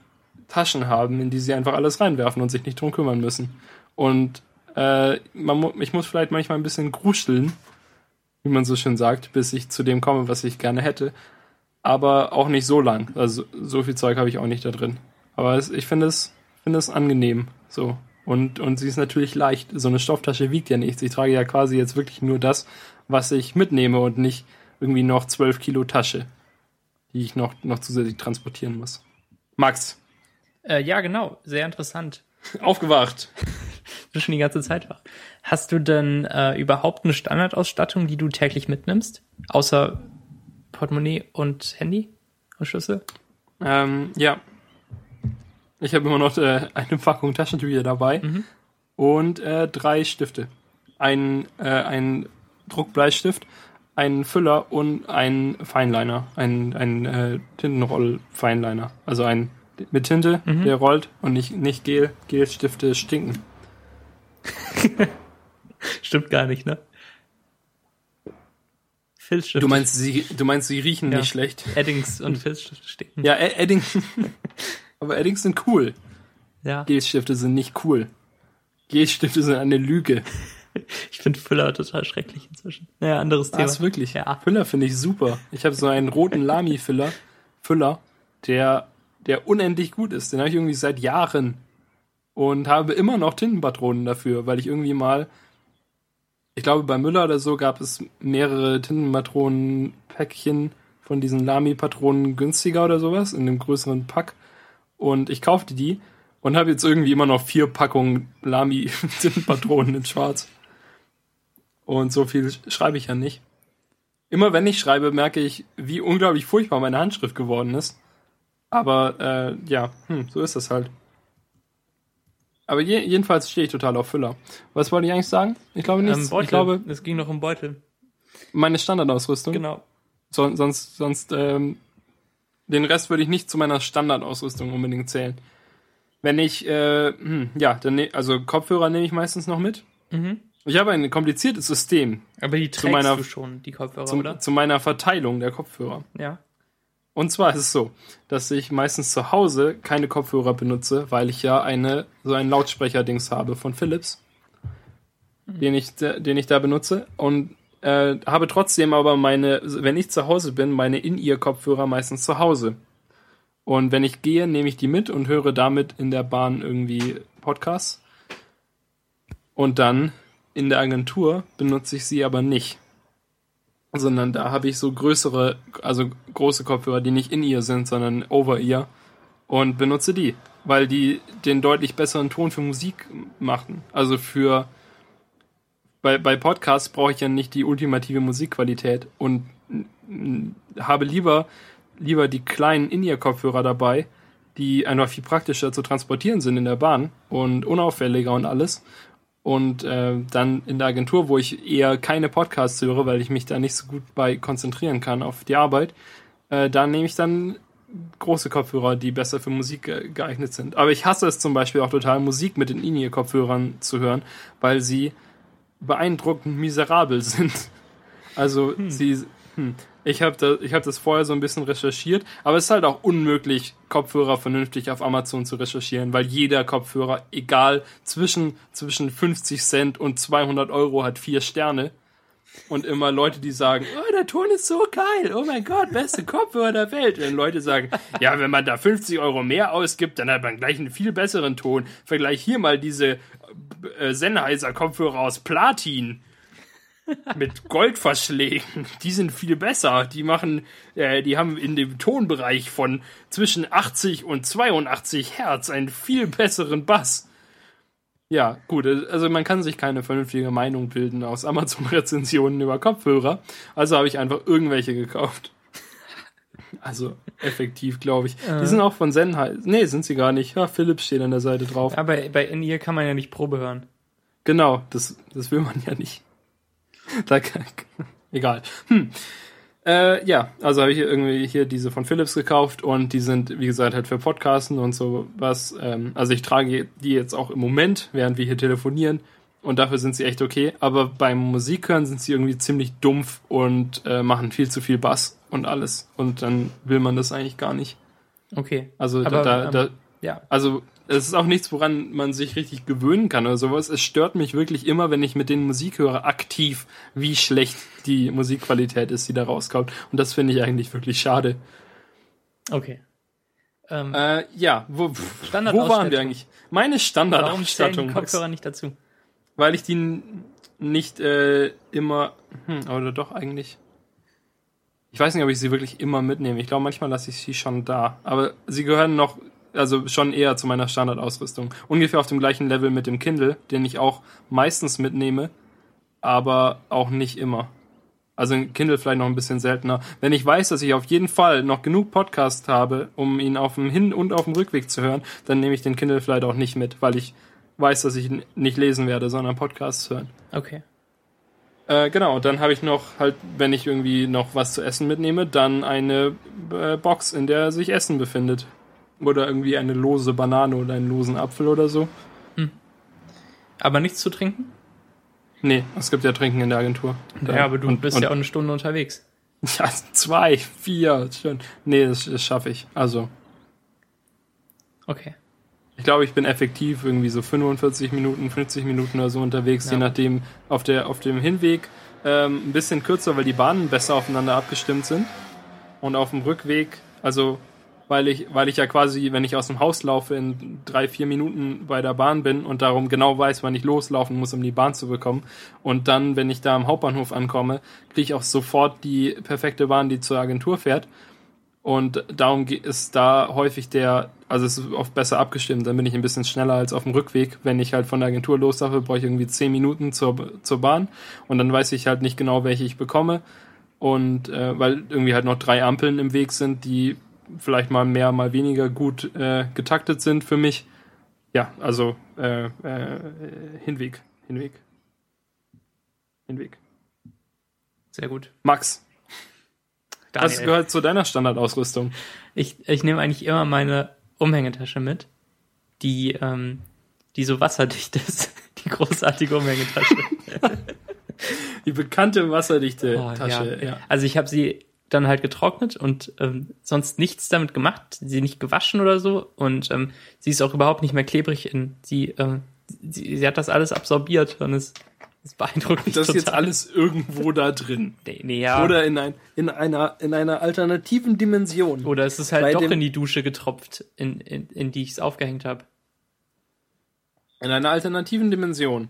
Taschen haben, in die sie einfach alles reinwerfen und sich nicht drum kümmern müssen. Und äh, man ich muss vielleicht manchmal ein bisschen gruscheln, wie man so schön sagt, bis ich zu dem komme, was ich gerne hätte. Aber auch nicht so lang. Also so viel Zeug habe ich auch nicht da drin. Aber es, ich finde es, finde es angenehm. So. Und, und sie ist natürlich leicht. So eine Stofftasche wiegt ja nichts. Ich trage ja quasi jetzt wirklich nur das, was ich mitnehme und nicht irgendwie noch 12 Kilo Tasche, die ich noch, noch zusätzlich transportieren muss. Max, Äh, ja, genau. Sehr interessant. aufgewacht. Du schon die ganze Zeit wach. Hast du denn äh, überhaupt eine Standardausstattung, die du täglich mitnimmst? Außer Portemonnaie und Handy und Schlüssel? Ähm, ja. Ich habe immer noch äh, eine Packung Taschentücher dabei und äh, drei Stifte. Ein, äh, ein Druckbleistift, einen Füller und einen Feinliner. Ein, ein äh, Tintenroll-Feinliner. Also ein mit Tinte, der rollt und nicht, nicht Gel. Gelstifte stinken. Stimmt gar nicht, ne? Filzstift. Du meinst, sie, du meinst, sie riechen Ja. nicht schlecht. Eddings und Filzstift stinken. Ja, Ed- Edding. Aber Eddings sind cool. Ja. Gelstifte sind nicht cool. Gelstifte sind eine Lüge. Ich finde Füller total schrecklich inzwischen. Naja, anderes Thema. Was wirklich? Ja. Füller finde ich super. Ich habe so einen roten Lami-Füller, Füller, der, der unendlich gut ist. Den habe ich irgendwie seit Jahren. und habe immer noch Tintenpatronen dafür, weil ich irgendwie mal, ich glaube bei Müller oder so gab es mehrere Tintenpatronen-Päckchen von diesen Lamy-Patronen günstiger oder sowas in dem größeren Pack und ich kaufte die und habe jetzt irgendwie immer noch vier Packungen Lamy-Tintenpatronen in Schwarz. Und so viel schreibe ich ja nicht. Immer wenn ich schreibe, merke ich, wie unglaublich furchtbar meine Handschrift geworden ist. Aber äh, ja, hm, so ist das halt. Aber je, jedenfalls stehe ich total auf Füller. Was wollte ich eigentlich sagen? Ich glaube nichts. Ähm. Ich glaube, es ging noch um Beutel. meine Standardausrüstung. Genau. So, sonst, sonst, ähm, den Rest würde ich nicht zu meiner Standardausrüstung unbedingt zählen. Wenn ich, äh, hm, ja, dann, ne, also Kopfhörer nehme ich meistens noch mit. Mhm. Ich habe ein kompliziertes System Aber die trägst meiner- du schon, die Kopfhörer, zum, oder? zu meiner Verteilung der Kopfhörer. Ja. Und zwar ist es so, dass ich meistens zu Hause keine Kopfhörer benutze, weil ich ja eine so einen Lautsprecher-Dings habe von Philips, den ich den ich da benutze und äh, habe trotzdem aber meine, wenn ich zu Hause bin, meine In-Ear-Kopfhörer meistens zu Hause. Und wenn ich gehe, nehme ich die mit und höre damit in der Bahn irgendwie Podcasts. Und dann in der Agentur benutze ich sie aber nicht sondern da habe ich so größere, also große Kopfhörer, die nicht in ihr sind, sondern over ear und benutze die, weil die den deutlich besseren Ton für Musik machen. Also für bei, bei Podcasts brauche ich ja nicht die ultimative Musikqualität und habe lieber lieber die kleinen In-Ear-Kopfhörer dabei, die einfach viel praktischer zu transportieren sind in der Bahn und unauffälliger und alles. Und äh, dann in der Agentur, wo ich eher keine Podcasts höre, weil ich mich da nicht so gut bei konzentrieren kann auf die Arbeit, äh, da nehme ich dann große Kopfhörer, die besser für Musik ge geeignet sind. Aber ich hasse es zum Beispiel auch total, Musik mit den In-Ear-Kopfhörern zu hören, weil sie beeindruckend miserabel sind. Also sie, hm, ich habe da, hab das vorher so ein bisschen recherchiert, aber es ist halt auch unmöglich, Kopfhörer vernünftig auf Amazon zu recherchieren, weil jeder Kopfhörer, egal zwischen, zwischen 50 Cent und 200 Euro, hat vier Sterne. Und immer Leute, die sagen, oh, der Ton ist so geil, oh mein Gott, beste Kopfhörer der Welt. Und Leute sagen, ja, wenn man da 50 Euro mehr ausgibt, dann hat man gleich einen viel besseren Ton. Vergleich hier mal diese äh, Sennheiser Kopfhörer aus Platin mit Goldverschlägen. Die sind viel besser. Die machen, äh, die haben in dem Tonbereich von zwischen 80 und 82 Hertz einen viel besseren Bass. Ja, gut, also man kann sich keine vernünftige Meinung bilden aus Amazon-Rezensionen über Kopfhörer. Also habe ich einfach irgendwelche gekauft. Also effektiv, glaube ich. Die sind auch von Sennheiser. Nee, sind sie gar nicht. Ja, Philips steht an der Seite drauf. Aber bei In-Ear kann man ja nicht Probe hören. Genau, das, das will man ja nicht. Da kann, egal. Hm. Äh, ja, also habe ich hier irgendwie hier diese von Philips gekauft und die sind, wie gesagt, halt für Podcasten und so was. Ähm, also ich trage die jetzt auch im Moment, während wir hier telefonieren und dafür sind sie echt okay. Aber beim Musikhören sind sie irgendwie ziemlich dumpf und äh, machen viel zu viel Bass und alles. Und dann will man das eigentlich gar nicht. Okay. Also Aber, da, ähm, da, Ja. also es ist auch nichts, woran man sich richtig gewöhnen kann oder sowas. Es stört mich wirklich immer, wenn ich mit den Musik höre, aktiv, wie schlecht die Musikqualität ist, die da rauskommt. Und das finde ich eigentlich wirklich schade. Okay. Ähm, Äh, ja, wo, wo waren wir eigentlich? Meine warum Standardausstattung, Max, Kopfhörer nicht dazu? weil ich die nicht äh, immer, hm, oder doch eigentlich. Ich weiß nicht, ob ich sie wirklich immer mitnehme. Ich glaube, manchmal lasse ich sie schon da. Aber sie gehören noch, also schon eher zu meiner Standardausrüstung. Ungefähr auf dem gleichen Level mit dem Kindle, den ich auch meistens mitnehme, aber auch nicht immer. Also Kindle vielleicht noch ein bisschen seltener. Wenn ich weiß, dass ich auf jeden Fall noch genug Podcast habe, um ihn auf dem Hin- und auf dem Rückweg zu hören, dann nehme ich den Kindle vielleicht auch nicht mit, weil ich weiß, dass ich ihn nicht lesen werde, sondern Podcasts hören. Okay. Äh, genau, dann habe ich noch halt, wenn ich irgendwie noch was zu essen mitnehme, dann eine äh, Box, in der sich Essen befindet. Oder irgendwie eine lose Banane oder einen losen Apfel oder so. Aber nichts zu trinken? Nee, es gibt ja Trinken in der Agentur. Ja, aber du und, bist und, ja auch eine Stunde unterwegs. Ja, zwei, vier, schon. Nee, das, das schaffe ich. Also, Okay. ich glaube, ich bin effektiv irgendwie so 45 Minuten, 50 Minuten oder so unterwegs, Ja. je nachdem auf, der, auf dem Hinweg ähm, ein bisschen kürzer, weil die Bahnen besser aufeinander abgestimmt sind. Und auf dem Rückweg, also weil ich, weil ich ja quasi, wenn ich aus dem Haus laufe, in drei, vier Minuten bei der Bahn bin und darum genau weiß, wann ich loslaufen muss, um die Bahn zu bekommen. Und dann, wenn ich da am Hauptbahnhof ankomme, kriege ich auch sofort die perfekte Bahn, die zur Agentur fährt. Und darum ist da häufig der, also es ist oft besser abgestimmt, dann bin ich ein bisschen schneller als auf dem Rückweg. Wenn ich halt von der Agentur loslaufe, brauche ich irgendwie zehn Minuten zur, zur Bahn und dann weiß ich halt nicht genau, welche ich bekomme. Und äh, weil irgendwie halt noch drei Ampeln im Weg sind, die vielleicht mal mehr, mal weniger gut äh, getaktet sind für mich. Ja, also äh, äh, Hinweg, Hinweg. Hinweg. Sehr gut. Max, Daniel. was gehört zu deiner Standardausrüstung? Ich, ich nehme eigentlich immer meine Umhängetasche mit, die, ähm, die so wasserdicht ist. Die großartige Umhängetasche. Die bekannte wasserdichte Oh, Tasche. ja. Ja. Also ich habe sie dann halt getrocknet und ähm, sonst nichts damit gemacht, sie nicht gewaschen oder so und ähm, sie ist auch überhaupt nicht mehr klebrig. In, sie, ähm, sie, sie hat das alles absorbiert und es, es beeindruckt mich Das ist total. jetzt alles irgendwo da drin. Nee, nee, ja. Oder in, ein, in, einer, in einer alternativen Dimension. Oder es ist halt Bei doch in die Dusche getropft, in, in, in die ich es aufgehängt habe. In einer alternativen Dimension,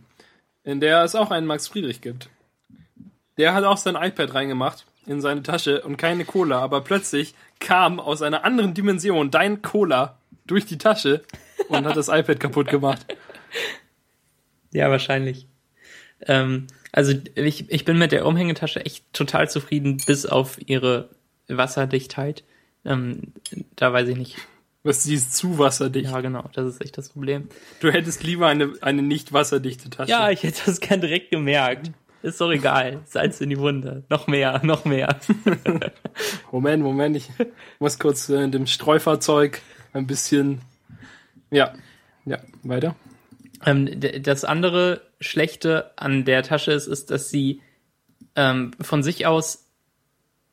in der es auch einen Max Friedrich gibt. Der hat auch sein iPad reingemacht in seine Tasche und keine Cola, aber plötzlich kam aus einer anderen Dimension dein Cola durch die Tasche und hat das iPad kaputt gemacht. Ja, wahrscheinlich. Ähm, also ich, ich bin mit der Umhängetasche echt total zufrieden, bis auf ihre Wasserdichtheit. Ähm, da weiß ich nicht. Was sie ist zu wasserdicht. Ja, genau, das ist echt das Problem. Du hättest lieber eine, eine nicht wasserdichte Tasche. Ja, ich hätte das gern direkt gemerkt. Ist doch egal. Salz in die Wunde. Noch mehr, noch mehr. Moment, Moment, ich muss kurz äh, in dem Streufahrzeug ein bisschen. Ja, ja, weiter. Ähm, das andere Schlechte an der Tasche ist, ist, dass sie ähm, von sich aus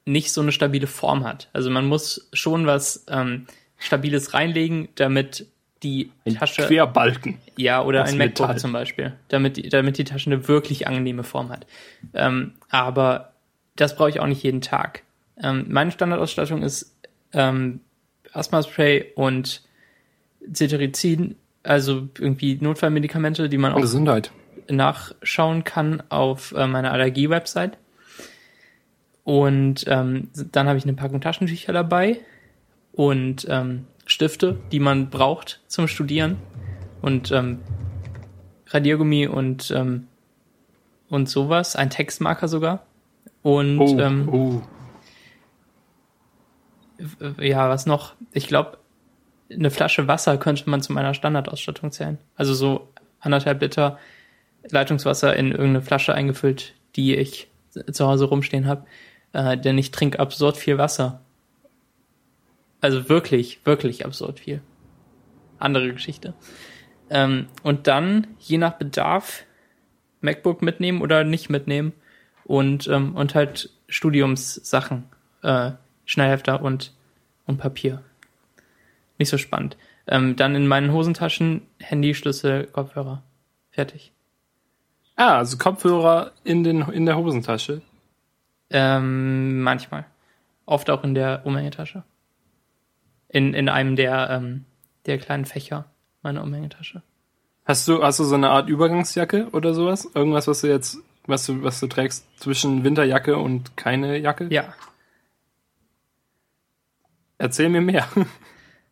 nicht so eine stabile Form hat. Also man muss schon was ähm, Stabiles reinlegen, damit die Tasche Querbalken. Ja, oder ein MacBook Metall. zum Beispiel, damit, die- damit die Tasche eine wirklich angenehme Form hat. Ähm, aber das brauche ich auch nicht jeden Tag. Ähm, meine Standardausstattung ist ähm, Asthma-Spray und Cetirizin, also irgendwie Notfallmedikamente, die man auch Gesundheit. nachschauen kann auf äh, meiner Allergie-Website. Und ähm, dann habe ich eine Packung Taschentücher dabei und ähm, Stifte, die man braucht zum Studieren und ähm, Radiergummi und ähm, und sowas, ein Textmarker sogar. Und Oh, ähm, oh. äh, ja, was noch? Ich glaube, eine Flasche Wasser könnte man zu meiner Standardausstattung zählen. Also so anderthalb Liter Leitungswasser in irgendeine Flasche eingefüllt, die ich zu Hause rumstehen habe. Äh, denn ich trinke absurd viel Wasser. Also wirklich, wirklich absurd viel. Andere Geschichte. Ähm, und dann, je nach Bedarf, MacBook mitnehmen oder nicht mitnehmen. Und, ähm, und halt Studiumssachen. Äh, Schnellhefter und, und Papier. Nicht so spannend. Ähm, dann in meinen Hosentaschen Handy, Schlüssel, Kopfhörer. Fertig. Ah, also Kopfhörer in, den, in der Hosentasche. Ähm, manchmal. Oft auch in der Umhängetasche. In, in einem der, ähm, der kleinen Fächer meiner Umhängetasche. Hast du, hast du so eine Art Übergangsjacke oder sowas? Irgendwas, was du jetzt, was du, was du trägst zwischen Winterjacke und keine Jacke? Ja. Erzähl mir mehr.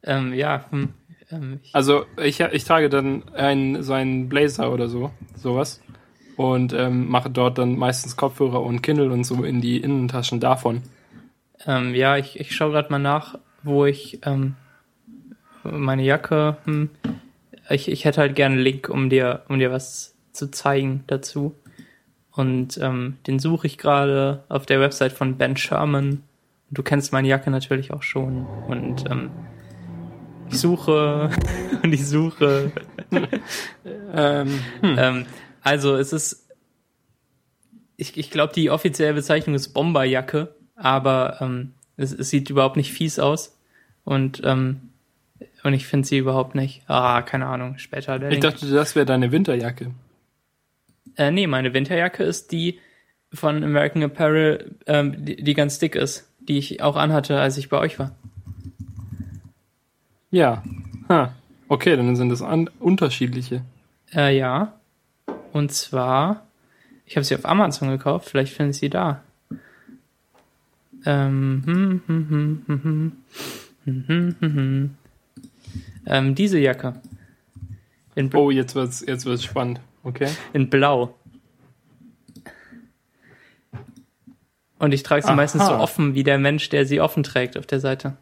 Ähm, ja, hm, ähm, ich, Also ich, ich trage dann einen, so einen Blazer oder so, sowas. Und ähm, mache dort dann meistens Kopfhörer und Kindle und so in die Innentaschen davon. ähm, ja, ich, ich schaue gerade mal nach, wo ich ähm, meine Jacke. Hm, ich, ich hätte halt gerne einen Link, um dir, um dir was zu zeigen dazu. Und ähm, den suche ich gerade auf der Website von Ben Sherman. Du kennst meine Jacke natürlich auch schon. Und ähm, ich suche und ich suche. Ähm, Ähm, also es ist, ich, ich glaube, die offizielle Bezeichnung ist Bomberjacke, aber ähm, es, es sieht überhaupt nicht fies aus und, ähm, und ich finde sie überhaupt nicht. Ah, keine Ahnung, später. Der ich dachte, das wäre deine Winterjacke. Äh, nee, meine Winterjacke ist die von American Apparel, ähm, die, die ganz dick ist, die ich auch anhatte, als ich bei euch war. Ja. Ha. Okay, dann sind das unterschiedliche. Äh, ja. Und zwar, ich habe sie auf Amazon gekauft, vielleicht finde ich sie da. Ähm, hm, hm, hm, hm, hm. hm ähm, diese Jacke. In, Oh, jetzt wird's, jetzt wird's spannend. Okay. in Blau. Und ich trage sie Aha. meistens so offen wie der Mensch, der sie offen trägt auf der Seite.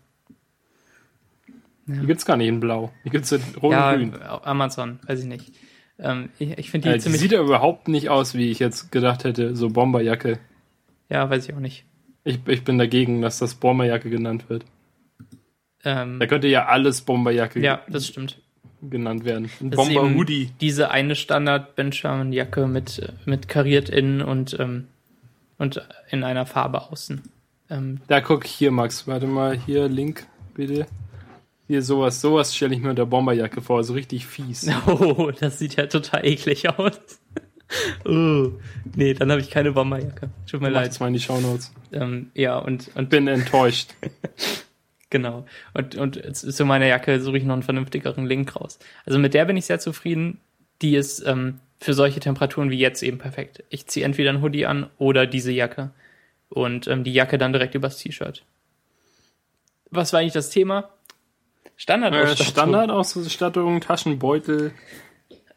Die gibt's gar nicht in Blau. Die gibt's in Rot ja, und Grün. Amazon, weiß ich nicht. Ähm, ich ich finde die Äh, die ziemlich. sieht ja überhaupt nicht aus, wie ich jetzt gedacht hätte. So Bomberjacke. ja, weiß ich auch nicht. Ich, ich bin dagegen, dass das Bomberjacke genannt wird. Ähm, Da könnte ja alles Bomberjacke ja, das stimmt. genannt werden. Ein Das eben Bomber-Hoodie. Diese eine Standard Benjamin Jacke mit, mit kariert innen und, ähm, und in einer Farbe außen. Ähm, Da guck hier, Max. Warte mal, hier, Link, bitte. Hier, sowas, sowas stelle ich mir unter Bomberjacke vor. So richtig fies. oh, das sieht ja total eklig aus. oh, nee, dann habe ich keine Bomberjacke. Tut mir Mach leid. jetzt mal in die Shownotes. Ähm, ja, und, und Bin enttäuscht. Genau. Und, und zu meiner Jacke suche ich noch einen vernünftigeren Link raus. Also mit der bin ich sehr zufrieden. Die ist ähm, für solche Temperaturen wie jetzt eben perfekt. Ich ziehe entweder ein Hoodie an oder diese Jacke. Und ähm, die Jacke dann direkt übers T-Shirt. Was war eigentlich das Thema? Äh, Standardausstattung. Standardausstattung, Taschenbeutel.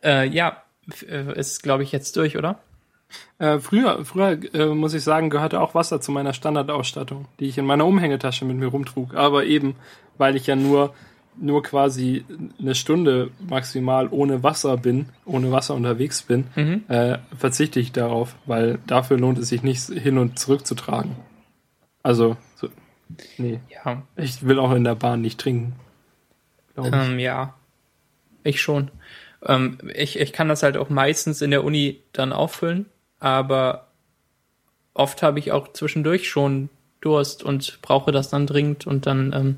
Äh, ja, äh, ist glaube ich jetzt durch, oder? Äh, früher, früher äh, muss ich sagen, gehörte auch Wasser zu meiner Standardausstattung, die ich in meiner Umhängetasche mit mir rumtrug. Aber eben, weil ich ja nur, nur quasi eine Stunde maximal ohne Wasser bin, ohne Wasser unterwegs bin, Mhm. äh, verzichte ich darauf, weil dafür lohnt es sich nicht hin und zurück zu tragen. Also, so, nee, Ja, ich will auch in der Bahn nicht trinken. ich. Ähm, ja, ich schon. Ähm, ich, ich kann das halt auch meistens in der Uni dann auffüllen, aber oft habe ich auch zwischendurch schon Durst und brauche das dann dringend und dann, ähm,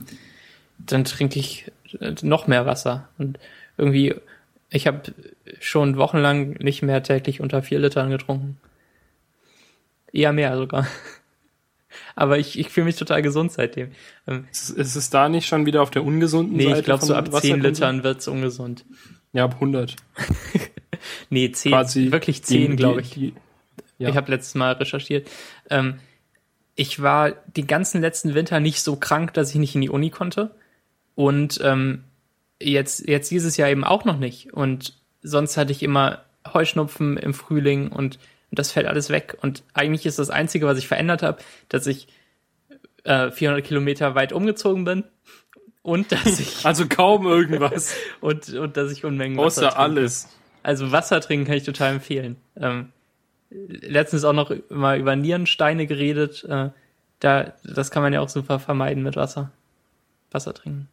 dann trinke ich äh, noch mehr Wasser. Und irgendwie, ich habe schon wochenlang nicht mehr täglich unter vier Litern getrunken. Eher mehr sogar. Aber ich, ich fühle mich total gesund seitdem. Ähm, Ist, ist es da nicht schon wieder auf der ungesunden nee, Seite? ich glaube, so ab 10 Wasserkonsum? Litern wird's ungesund. Ja, ab 100. Nee, 10, Quasi wirklich die- 10, die- glaube ich. Die, ja. Ich habe letztes Mal recherchiert. Ähm, ich war den ganzen letzten Winter nicht so krank, dass ich nicht in die Uni konnte. Und ähm, jetzt, jetzt dieses Jahr eben auch noch nicht. Und sonst hatte ich immer Heuschnupfen im Frühling und, und das fällt alles weg. Und eigentlich ist das Einzige, was ich verändert habe, dass ich äh, 400 Kilometer weit umgezogen bin und dass ich Also kaum irgendwas. und, und dass ich Unmengen Wasser Außer trinke. alles. Also Wasser trinken kann ich total empfehlen. Ähm, letztens auch noch mal über Nierensteine geredet. Äh, da, das kann man ja auch super vermeiden mit Wasser. Wasser trinken.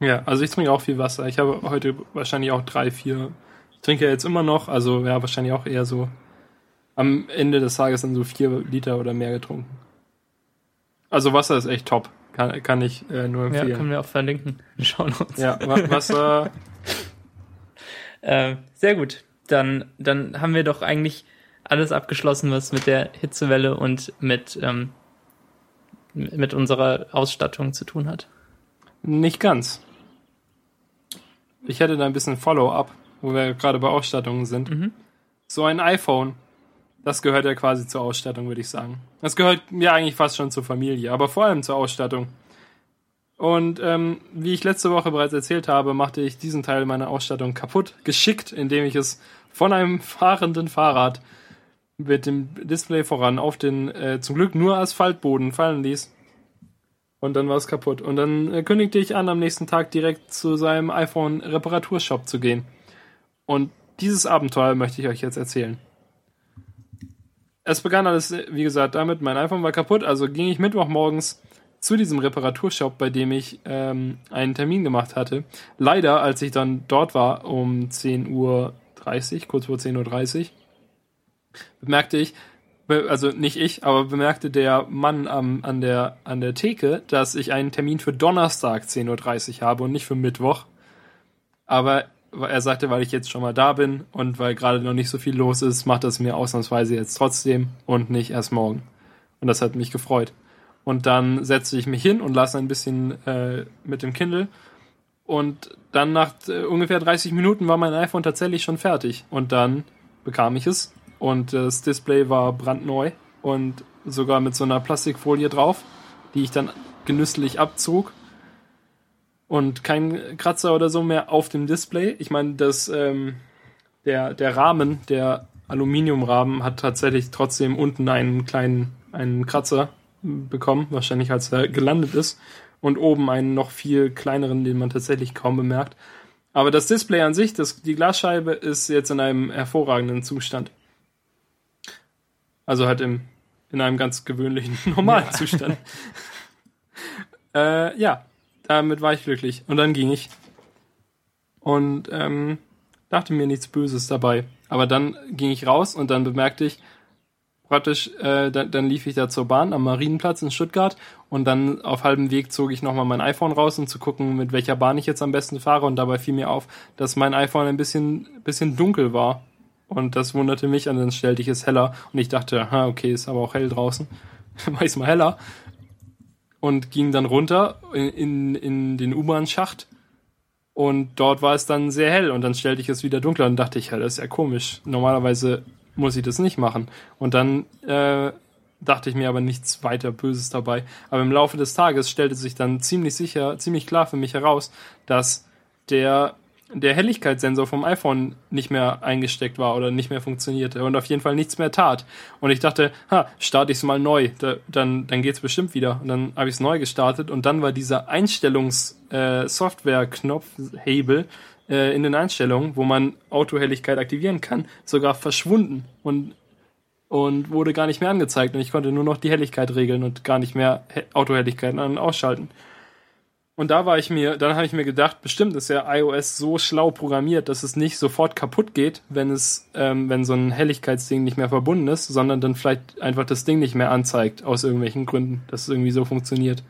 Ja, also ich trinke auch viel Wasser. Ich habe heute wahrscheinlich auch drei, vier. Ich trinke ja jetzt immer noch, also ja, wahrscheinlich auch eher so am Ende des Tages dann so vier Liter oder mehr getrunken. Also Wasser ist echt top. Kann, kann ich äh, nur Ja, empfehlen. können wir auch verlinken. Schauen uns. Ja, Wa- Wasser, Äh, sehr gut. Dann, dann haben wir doch eigentlich alles abgeschlossen, was mit der Hitzewelle und mit, ähm, mit unserer Ausstattung zu tun hat. nicht ganz. Ich hätte da ein bisschen Follow-up, wo wir gerade bei Ausstattungen sind. Mhm. So ein iPhone, das gehört ja quasi zur Ausstattung, würde ich sagen. Das gehört ja eigentlich fast schon zur Familie, aber vor allem zur Ausstattung. Und ähm, wie ich letzte Woche bereits erzählt habe, machte ich diesen Teil meiner Ausstattung kaputt, geschickt, indem ich es von einem fahrenden Fahrrad mit dem Display voran auf den äh, zum Glück nur Asphaltboden fallen ließ. Und dann war es kaputt. Und dann äh, kündigte ich an, am nächsten Tag direkt zu seinem iPhone-Reparaturshop zu gehen. Und dieses Abenteuer möchte ich euch jetzt erzählen. Es begann alles, äh, wie gesagt, damit, mein iPhone war kaputt, also ging ich Mittwochmorgens zu diesem Reparaturshop, bei dem ich ähm, einen Termin gemacht hatte. Leider, als ich dann dort war um 10.30 Uhr, kurz vor 10.30 Uhr, bemerkte ich, also nicht ich, aber bemerkte der Mann am, an, der, an der Theke, dass ich einen Termin für Donnerstag 10.30 Uhr habe und nicht für Mittwoch. Aber er sagte, weil ich jetzt schon mal da bin und weil gerade noch nicht so viel los ist, macht das mir ausnahmsweise jetzt trotzdem und nicht erst morgen. Und das hat mich gefreut. Und dann setzte ich mich hin und las ein bisschen äh, mit dem Kindle Und dann nach äh, ungefähr 30 Minuten war mein iPhone tatsächlich schon fertig. Und dann bekam ich es. Und das Display war brandneu und sogar mit so einer Plastikfolie drauf, die ich dann genüsslich abzog. Und kein Kratzer oder so mehr auf dem Display. Ich meine, das, ähm, der, der Rahmen, der Aluminiumrahmen hat tatsächlich trotzdem unten einen kleinen, einen Kratzer bekommen, wahrscheinlich als er gelandet ist. Und oben einen noch viel kleineren, den man tatsächlich kaum bemerkt. Aber das Display an sich, das, die Glasscheibe ist jetzt in einem hervorragenden Zustand. Also halt im, in einem ganz gewöhnlichen, normalen ja. Zustand. äh, ja, damit war ich glücklich. Und dann ging ich. Und ähm, dachte mir nichts Böses dabei. Aber dann ging ich raus und dann bemerkte ich, praktisch, äh, dann, dann lief ich da zur Bahn am Marienplatz in Stuttgart und dann auf halbem Weg zog ich nochmal mein iPhone raus, um zu gucken, mit welcher Bahn ich jetzt am besten fahre und dabei fiel mir auf, dass mein iPhone ein bisschen, bisschen dunkel war. Und das wunderte mich und dann stellte ich es heller und ich dachte, ha, okay, ist aber auch hell draußen. Mach ich's mal heller. Und ging dann runter in, in, den U-Bahn-Schacht und dort war es dann sehr hell und dann stellte ich es wieder dunkler und dachte ich, ja, das ist ja komisch. Normalerweise muss ich das nicht machen. Und dann äh, dachte ich mir aber nichts weiter Böses dabei. Aber im Laufe des Tages stellte sich dann ziemlich sicher, ziemlich klar für mich heraus, dass der der Helligkeitssensor vom iPhone nicht mehr eingesteckt war oder nicht mehr funktionierte und auf jeden Fall nichts mehr tat. Und ich dachte, ha, starte ich es mal neu, da, dann, dann geht's bestimmt wieder. Und dann habe ich es neu gestartet und dann war dieser Einstellungs-Software-Knopfhebel äh, äh, in den Einstellungen, wo man Autohelligkeit aktivieren kann, sogar verschwunden und und wurde gar nicht mehr angezeigt und ich konnte nur noch die Helligkeit regeln und gar nicht mehr Autohelligkeit an- und ausschalten. Und da war ich mir, dann habe ich mir gedacht, bestimmt ist ja iOS so schlau programmiert, dass es nicht sofort kaputt geht, wenn es, ähm, wenn so ein Helligkeitsding nicht mehr verbunden ist, sondern dann vielleicht einfach das Ding nicht mehr anzeigt, aus irgendwelchen Gründen, dass es irgendwie so funktioniert.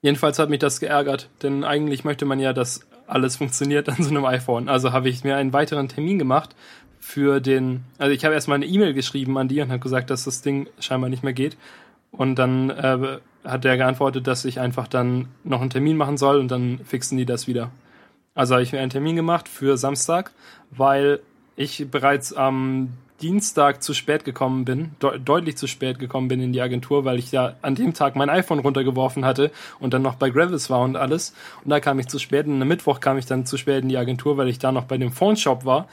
Jedenfalls hat mich das geärgert, denn eigentlich möchte man ja, dass alles funktioniert an so einem iPhone. Also habe ich mir einen weiteren Termin gemacht für den, also ich habe erstmal eine E-Mail geschrieben an die und habe gesagt, dass das Ding scheinbar nicht mehr geht. Und dann äh, hat der geantwortet, dass ich einfach dann noch einen Termin machen soll und dann fixen die das wieder. Also habe ich mir einen Termin gemacht für Samstag, weil ich bereits am Dienstag zu spät gekommen bin, de deutlich zu spät gekommen bin in die Agentur, weil ich ja an dem Tag mein iPhone runtergeworfen hatte und dann noch bei Gravis war und alles. Und da kam ich zu spät und am Mittwoch kam ich dann zu spät in die Agentur, weil ich da noch bei dem Phone Shop war.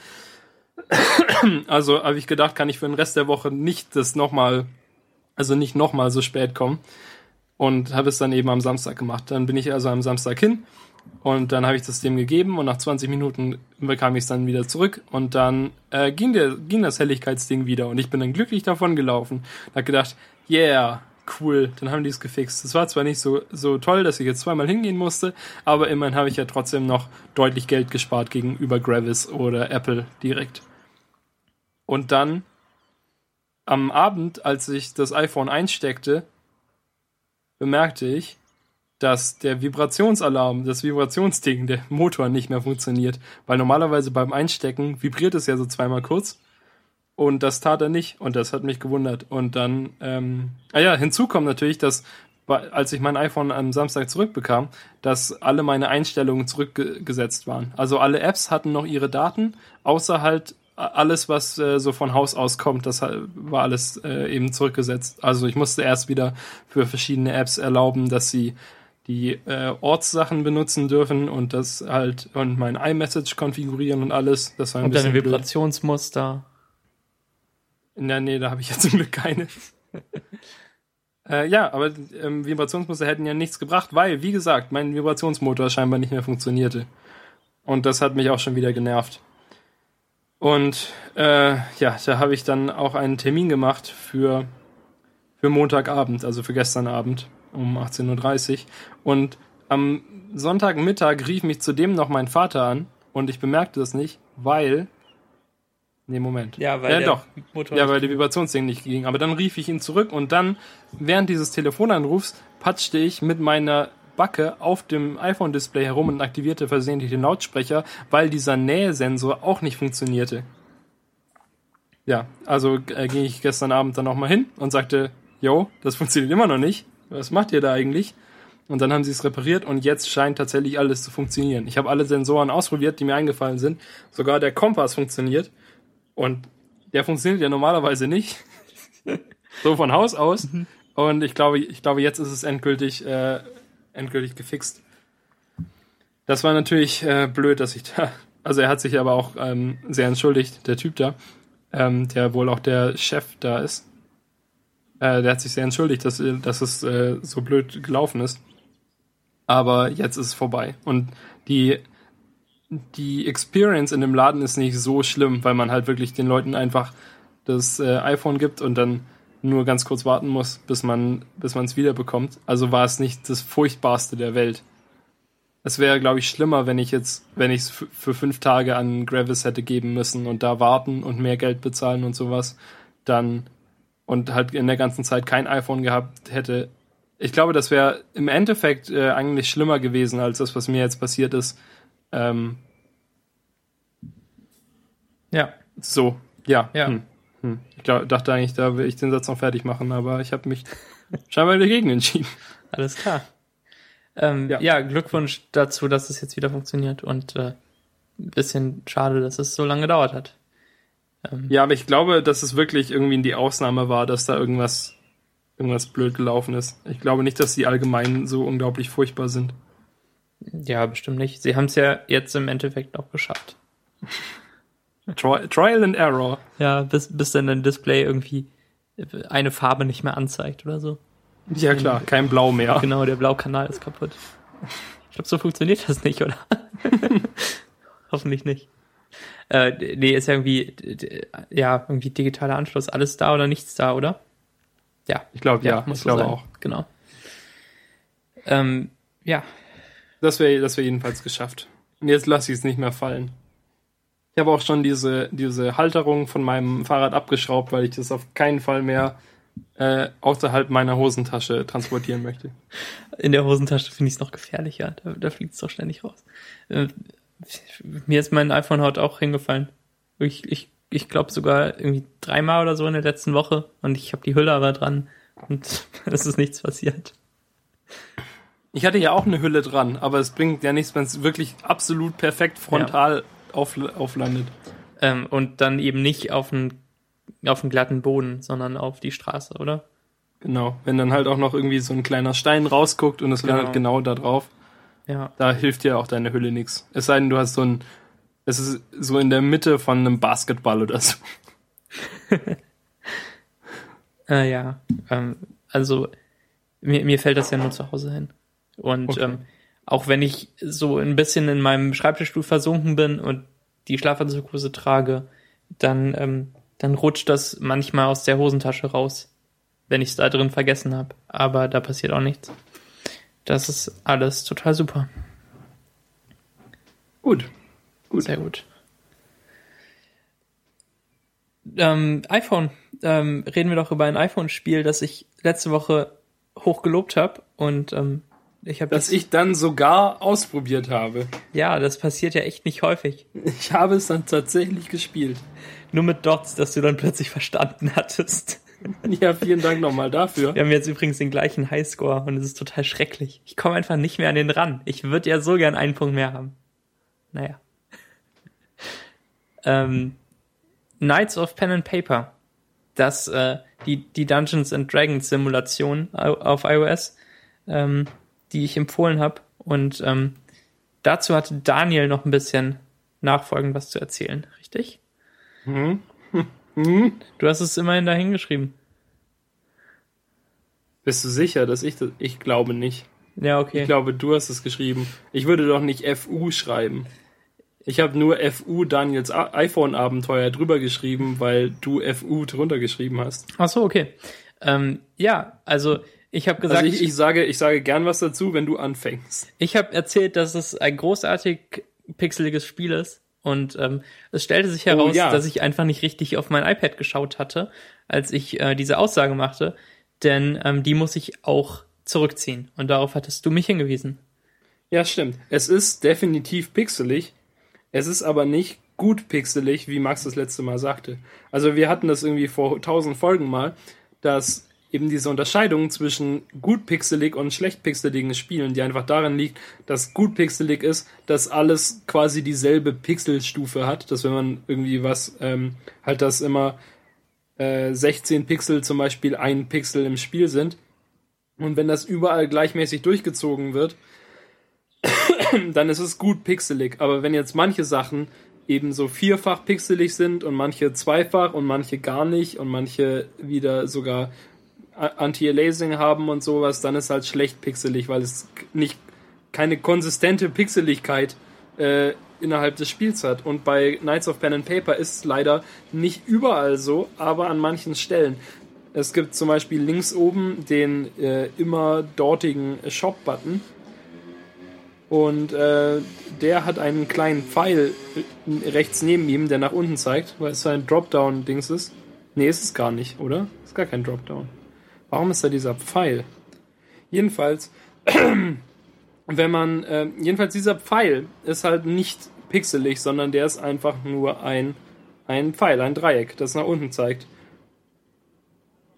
Also habe ich gedacht, kann ich für den Rest der Woche nicht das nochmal, also nicht nochmal so spät kommen und habe es dann eben am Samstag gemacht. Dann bin ich also am Samstag hin und dann habe ich das dem gegeben und nach 20 Minuten bekam ich es dann wieder zurück und dann äh, ging, der, ging das Helligkeitsding wieder und ich bin dann glücklich davon gelaufen. Da gedacht, yeah, cool, dann haben die es gefixt. Es war zwar nicht so, so toll, dass ich jetzt zweimal hingehen musste, aber immerhin habe ich ja trotzdem noch deutlich Geld gespart gegenüber Gravis oder Apple direkt. Und dann am Abend, als ich das iPhone einsteckte, bemerkte ich, dass der Vibrationsalarm, das Vibrationsding, der Motor nicht mehr funktioniert. Weil normalerweise beim Einstecken vibriert es ja so zweimal kurz. Und das tat er nicht. Und das hat mich gewundert. Und dann, ähm, ah ja, hinzu kommt natürlich, dass als ich mein iPhone am Samstag zurückbekam, dass alle meine Einstellungen zurückgesetzt waren. Also alle Apps hatten noch ihre Daten, außer halt alles, was äh, so von Haus aus kommt, das war alles äh, eben zurückgesetzt. Also ich musste erst wieder für verschiedene Apps erlauben, dass sie die äh, Ortssachen benutzen dürfen und das halt und mein iMessage konfigurieren und alles. Das war ein und deine Vibrationsmuster. Der Nähe, da habe ich ja zum Glück keine. äh, ja, aber ähm, Vibrationsmuster hätten ja nichts gebracht, weil, wie gesagt, mein Vibrationsmotor scheinbar nicht mehr funktionierte. Und das hat mich auch schon wieder genervt. Und äh, ja, da habe ich dann auch einen Termin gemacht für, für Montagabend, also für gestern Abend um 18.30 Uhr. Und am Sonntagmittag rief mich zudem noch mein Vater an und ich bemerkte das nicht, weil. Nee, Moment. Ja, weil ja, doch. Motor ja, weil der Vibrationsding nicht ging. Aber dann rief ich ihn zurück und dann, während dieses Telefonanrufs, patschte ich mit meiner Backe auf dem iPhone-Display herum und aktivierte versehentlich den Lautsprecher, weil dieser Nähesensor auch nicht funktionierte. Ja, also äh, ging ich gestern Abend dann nochmal hin und sagte, yo, das funktioniert immer noch nicht. Was macht ihr da eigentlich? Und dann haben sie es repariert und jetzt scheint tatsächlich alles zu funktionieren. Ich habe alle Sensoren ausprobiert, die mir eingefallen sind. Sogar der Kompass funktioniert. Und der funktioniert ja normalerweise nicht. so von Haus aus. Mhm. Und ich glaube, ich glaube, jetzt ist es endgültig, äh, endgültig gefixt. Das war natürlich äh, blöd, dass ich da. Also er hat sich aber auch ähm, sehr entschuldigt, der Typ da, ähm, der wohl auch der Chef da ist. Äh, der hat sich sehr entschuldigt, dass, dass es äh, so blöd gelaufen ist. Aber jetzt ist es vorbei. Und die, die Experience in dem Laden ist nicht so schlimm, weil man halt wirklich den Leuten einfach das äh, iPhone gibt und dann nur ganz kurz warten muss, bis man bis man es wiederbekommt. Also war es nicht das furchtbarste der Welt. Es wäre, glaube ich, schlimmer, wenn ich jetzt, wenn ich es für fünf Tage an Gravis hätte geben müssen und da warten und mehr Geld bezahlen und sowas, dann und halt in der ganzen Zeit kein iPhone gehabt hätte. Ich glaube, das wäre im Endeffekt äh, eigentlich schlimmer gewesen als das, was mir jetzt passiert ist. Ähm, ja. So, ja. ja. Hm. Hm. Ich glaub, dachte eigentlich, da will ich den Satz noch fertig machen, aber ich habe mich scheinbar dagegen entschieden. Alles klar. Ähm, ja. ja. Glückwunsch dazu, dass es jetzt wieder funktioniert und äh, ein bisschen schade, dass es so lange gedauert hat. Ähm, ja, aber ich glaube, dass es wirklich irgendwie in die Ausnahme war, dass da irgendwas, irgendwas blöd gelaufen ist. Ich glaube nicht, dass die allgemein so unglaublich furchtbar sind. Ja, bestimmt nicht. Sie haben es ja jetzt im Endeffekt noch geschafft. Tri Trial and Error. Ja, bis, bis dann ein Display irgendwie eine Farbe nicht mehr anzeigt oder so. Ja klar, kein Blau mehr. Genau, der Blaukanal ist kaputt. Ich glaube, so funktioniert das nicht, oder? Hoffentlich nicht. Äh, nee, ist ja irgendwie, ja, irgendwie digitaler Anschluss, alles da oder nichts da, oder? Ja. Ich glaube, ja, ja ich glaube auch. Genau. Ähm, ja. Das wäre das wär jedenfalls geschafft. Und jetzt lasse ich es nicht mehr fallen. Ich habe auch schon diese, diese Halterung von meinem Fahrrad abgeschraubt, weil ich das auf keinen Fall mehr äh, außerhalb meiner Hosentasche transportieren möchte. In der Hosentasche finde ich es noch gefährlicher. Da, da fliegt es doch ständig raus. Äh, mir ist mein iPhone heute auch hingefallen. Ich, ich, ich glaube sogar irgendwie dreimal oder so in der letzten Woche und ich habe die Hülle aber dran und es ist nichts passiert. Ich hatte ja auch eine Hülle dran, aber es bringt ja nichts, wenn es wirklich absolut perfekt frontal ja auf, auflandet. Ähm, und dann eben nicht auf einen, auf einen glatten Boden, sondern auf die Straße, oder? Genau, wenn dann halt auch noch irgendwie so ein kleiner Stein rausguckt und es genau. landet genau da drauf. Ja. Da hilft dir auch deine Hülle nichts. Es sei denn, du hast so ein, es ist so in der Mitte von einem Basketball oder so. äh, ja, ähm, also mir, mir fällt das ja nur zu Hause hin. Und okay. ähm, auch wenn ich so ein bisschen in meinem Schreibtischstuhl versunken bin und die Schlafanzughose trage, dann, ähm, dann rutscht das manchmal aus der Hosentasche raus, wenn ich es da drin vergessen habe. Aber da passiert auch nichts. Das ist alles total super. Gut. gut. Sehr gut. Ähm, iPhone. Ähm, reden wir doch über ein iPhone-Spiel, das ich letzte Woche hoch gelobt habe und ähm, ich das, ich dann sogar ausprobiert habe. Ja, das passiert ja echt nicht häufig. Ich habe es dann tatsächlich gespielt. Nur mit Dots, dass du dann plötzlich verstanden hattest. Ja, vielen Dank nochmal dafür. Wir haben jetzt übrigens den gleichen Highscore und es ist total schrecklich. Ich komme einfach nicht mehr an den ran. Ich würde ja so gern einen Punkt mehr haben. Naja. ähm, Knights of Pen and Paper. Das, äh, die, die Dungeons and Dragons Simulation auf iOS. Ähm, die ich empfohlen habe. Und ähm, dazu hatte Daniel noch ein bisschen nachfolgend was zu erzählen, richtig? Mhm. Mhm. Du hast es immerhin da hingeschrieben. Bist du sicher, dass ich das? Ich glaube nicht. Ja, okay. Ich glaube, du hast es geschrieben. Ich würde doch nicht FU schreiben. Ich habe nur FU Daniels iPhone-Abenteuer drüber geschrieben, weil du FU drunter geschrieben hast. Ach so, okay. Ähm, ja, also ich habe gesagt, also ich, ich, sage, ich sage gern was dazu, wenn du anfängst. Ich habe erzählt, dass es ein großartig pixeliges Spiel ist und ähm, es stellte sich heraus, oh, ja. dass ich einfach nicht richtig auf mein iPad geschaut hatte, als ich äh, diese Aussage machte, denn ähm, die muss ich auch zurückziehen und darauf hattest du mich hingewiesen. Ja, stimmt. Es ist definitiv pixelig. Es ist aber nicht gut pixelig, wie Max das letzte Mal sagte. Also wir hatten das irgendwie vor tausend Folgen mal, dass eben diese Unterscheidung zwischen gut pixelig und schlecht pixeligen Spielen, die einfach daran liegt, dass gut pixelig ist, dass alles quasi dieselbe Pixelstufe hat, dass wenn man irgendwie was, ähm, halt das immer äh, 16 Pixel zum Beispiel ein Pixel im Spiel sind. Und wenn das überall gleichmäßig durchgezogen wird, dann ist es gut pixelig. Aber wenn jetzt manche Sachen eben so vierfach pixelig sind und manche zweifach und manche gar nicht und manche wieder sogar Anti-Aliasing haben und sowas, dann ist halt schlecht pixelig, weil es nicht keine konsistente Pixeligkeit äh, innerhalb des Spiels hat. Und bei Knights of Pen and Paper ist es leider nicht überall so, aber an manchen Stellen. Es gibt zum Beispiel links oben den äh, immer dortigen Shop-Button. Und äh, der hat einen kleinen Pfeil rechts neben ihm, der nach unten zeigt, weil es ein Dropdown-Dings ist. Nee, ist es gar nicht, oder? Ist gar kein Dropdown. Warum ist da dieser Pfeil? Jedenfalls, wenn man, äh, jedenfalls dieser Pfeil ist halt nicht pixelig, sondern der ist einfach nur ein, ein Pfeil, ein Dreieck, das nach unten zeigt.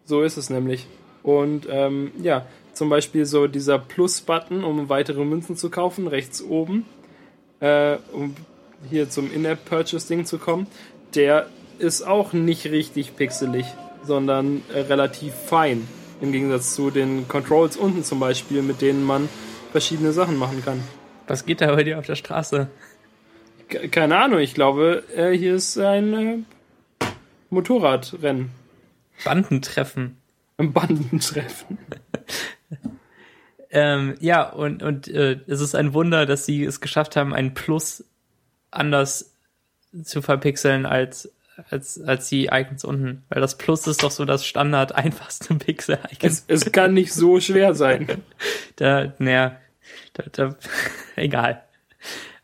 So ist es nämlich. Und ähm, ja, zum Beispiel so dieser Plus-Button, um weitere Münzen zu kaufen, rechts oben, äh, um hier zum In-App-Purchase-Ding zu kommen, der ist auch nicht richtig pixelig, sondern äh, relativ fein. Im Gegensatz zu den Controls unten zum Beispiel, mit denen man verschiedene Sachen machen kann. Was geht da bei dir auf der Straße? Keine Ahnung, ich glaube, äh, hier ist ein äh, Motorradrennen. Bandentreffen. Ein Bandentreffen. ähm, ja, und, und äh, es ist ein Wunder, dass sie es geschafft haben, ein Plus anders zu verpixeln als als, als die Icons unten. Weil das Plus ist doch so das Standard einfachste Pixel-Icon. Es, es kann nicht so schwer sein. da, naja, da, da, egal.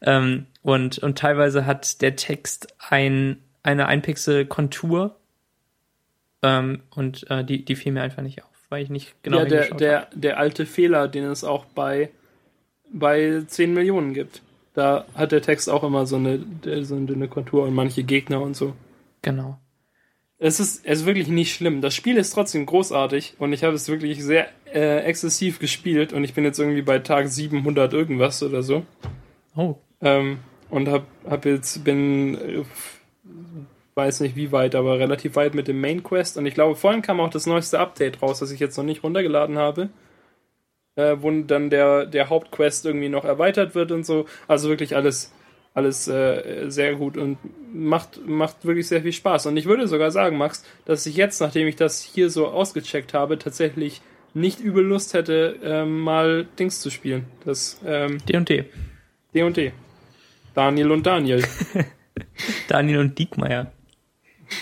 Ähm, und, und teilweise hat der Text ein, eine Einpixel-Kontur. Ähm, und äh, die, die fiel mir einfach nicht auf, weil ich nicht genau Ja, der, der, der alte Fehler, den es auch bei, bei 10 Millionen gibt. Da hat der Text auch immer so eine, so eine dünne Kontur und manche Gegner und so. Genau. Es ist, es ist wirklich nicht schlimm. Das Spiel ist trotzdem großartig und ich habe es wirklich sehr äh, exzessiv gespielt und ich bin jetzt irgendwie bei Tag 700 irgendwas oder so. Oh. Ähm, und hab, hab jetzt, bin, äh, weiß nicht wie weit, aber relativ weit mit dem Main Quest und ich glaube, vorhin kam auch das neueste Update raus, das ich jetzt noch nicht runtergeladen habe. Äh, wo dann der, der Hauptquest irgendwie noch erweitert wird und so. Also wirklich alles alles äh, sehr gut und macht, macht wirklich sehr viel Spaß. Und ich würde sogar sagen, Max, dass ich jetzt, nachdem ich das hier so ausgecheckt habe, tatsächlich nicht übel Lust hätte, ähm, mal Dings zu spielen. Das ähm, D&D. D&D. Daniel und Daniel. Daniel und Diekmeyer.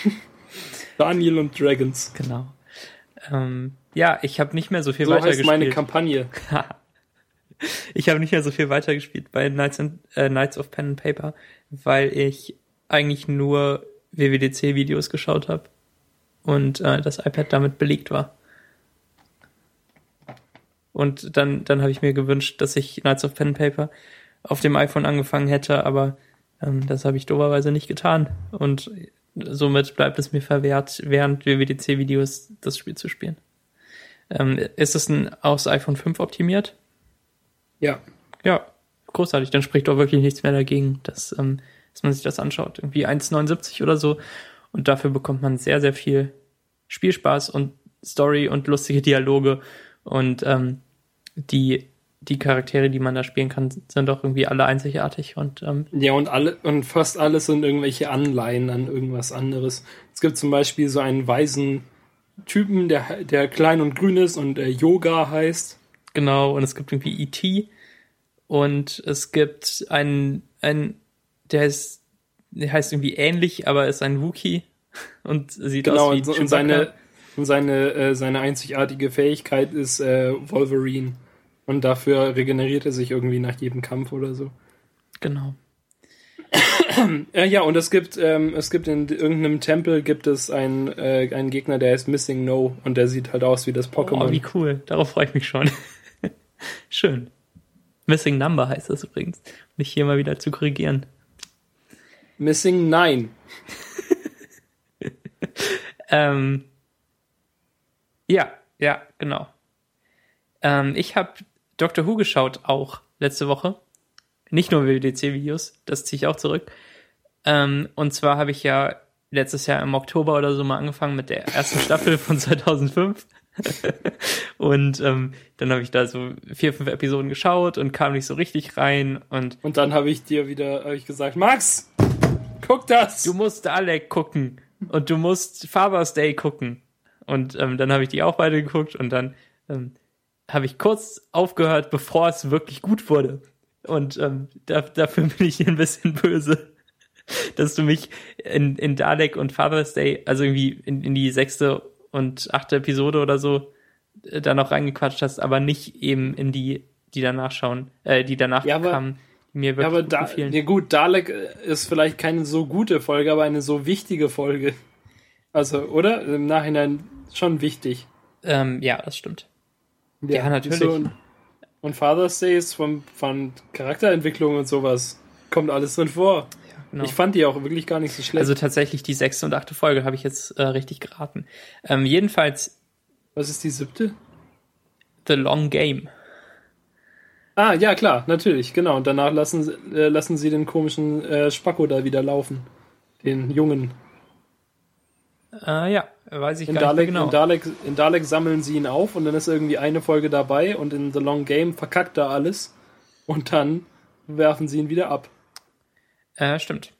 Daniel und Dragons. Genau. Ähm, ja, ich habe nicht mehr so viel so weitergespielt. So heißt meine Kampagne. ich habe nicht mehr so viel weitergespielt bei Knights, and, äh, Knights of Pen and Paper, weil ich eigentlich nur WWDC-Videos geschaut habe und äh, das iPad damit belegt war. Und dann, dann habe ich mir gewünscht, dass ich Knights of Pen and Paper auf dem iPhone angefangen hätte, aber ähm, das habe ich doberweise nicht getan. Und somit bleibt es mir verwehrt, während WWDC-Videos das Spiel zu spielen. Ähm, ist es ein, aufs iPhone 5 optimiert? Ja. Ja, großartig. Dann spricht doch wirklich nichts mehr dagegen, dass, ähm, dass man sich das anschaut. Irgendwie 1,79 oder so. Und dafür bekommt man sehr, sehr viel Spielspaß und Story und lustige Dialoge. Und ähm, die, die Charaktere, die man da spielen kann, sind doch irgendwie alle einzigartig. Und, ähm, ja, und alle und fast alles sind irgendwelche Anleihen an irgendwas anderes. Es gibt zum Beispiel so einen weisen Typen, der, der klein und grün ist und äh, Yoga heißt. Genau, und es gibt irgendwie E.T. und es gibt einen, einen der ist, der heißt irgendwie ähnlich, aber ist ein Wookie und sieht genau, aus wie und, und seine und seine äh, seine einzigartige Fähigkeit ist äh, Wolverine und dafür regeneriert er sich irgendwie nach jedem Kampf oder so. Genau. äh, ja, und es gibt ähm, es gibt in irgendeinem Tempel gibt es einen äh, einen Gegner, der heißt Missing No und der sieht halt aus wie das Pokémon. Oh, wie cool. Darauf freue ich mich schon. Schön. Missing Number heißt das übrigens. Mich hier mal wieder zu korrigieren. Missing Nine. ähm, ja, Ja, genau. Ähm, ich habe Doctor Who geschaut auch letzte Woche. Nicht nur WWDC-Videos, das ziehe ich auch zurück. Ähm, und zwar habe ich ja letztes Jahr im Oktober oder so mal angefangen mit der ersten Staffel von 2005. und ähm, dann habe ich da so vier, fünf Episoden geschaut und kam nicht so richtig rein. Und, und dann habe ich dir wieder hab ich gesagt, Max, guck das! Du musst Alec gucken und du musst Father's Day gucken. Und ähm, dann habe ich die auch beide geguckt und dann ähm, habe ich kurz aufgehört, bevor es wirklich gut wurde. Und ähm, da, dafür bin ich ein bisschen böse, dass du mich in, in Dalek und Father's Day, also irgendwie in, in die sechste und achte Episode oder so, äh, da noch reingequatscht hast, aber nicht eben in die, die danach schauen, äh, die danach ja, aber, kamen, die mir wirklich ja, aber gut da, gefielen. Ja gut, Dalek ist vielleicht keine so gute Folge, aber eine so wichtige Folge. Also, oder? Im Nachhinein schon wichtig. Ähm, ja, das stimmt. Ja, ja natürlich. So, und, und Father's Day ist von, von Charakterentwicklung und sowas. Kommt alles drin vor. Ja, genau. Ich fand die auch wirklich gar nicht so schlecht. Also tatsächlich die sechste und achte Folge habe ich jetzt äh, richtig geraten. Ähm, jedenfalls. Was ist die siebte? The Long Game. Ah, ja, klar, natürlich, genau. Und danach lassen, äh, lassen sie den komischen äh, Spacko da wieder laufen. Den Jungen. Äh, ja, weiß ich in gar Dalek, nicht genau. In Dalek, in Dalek sammeln sie ihn auf und dann ist irgendwie eine Folge dabei und in The Long Game verkackt er alles und dann werfen sie ihn wieder ab. Äh, stimmt.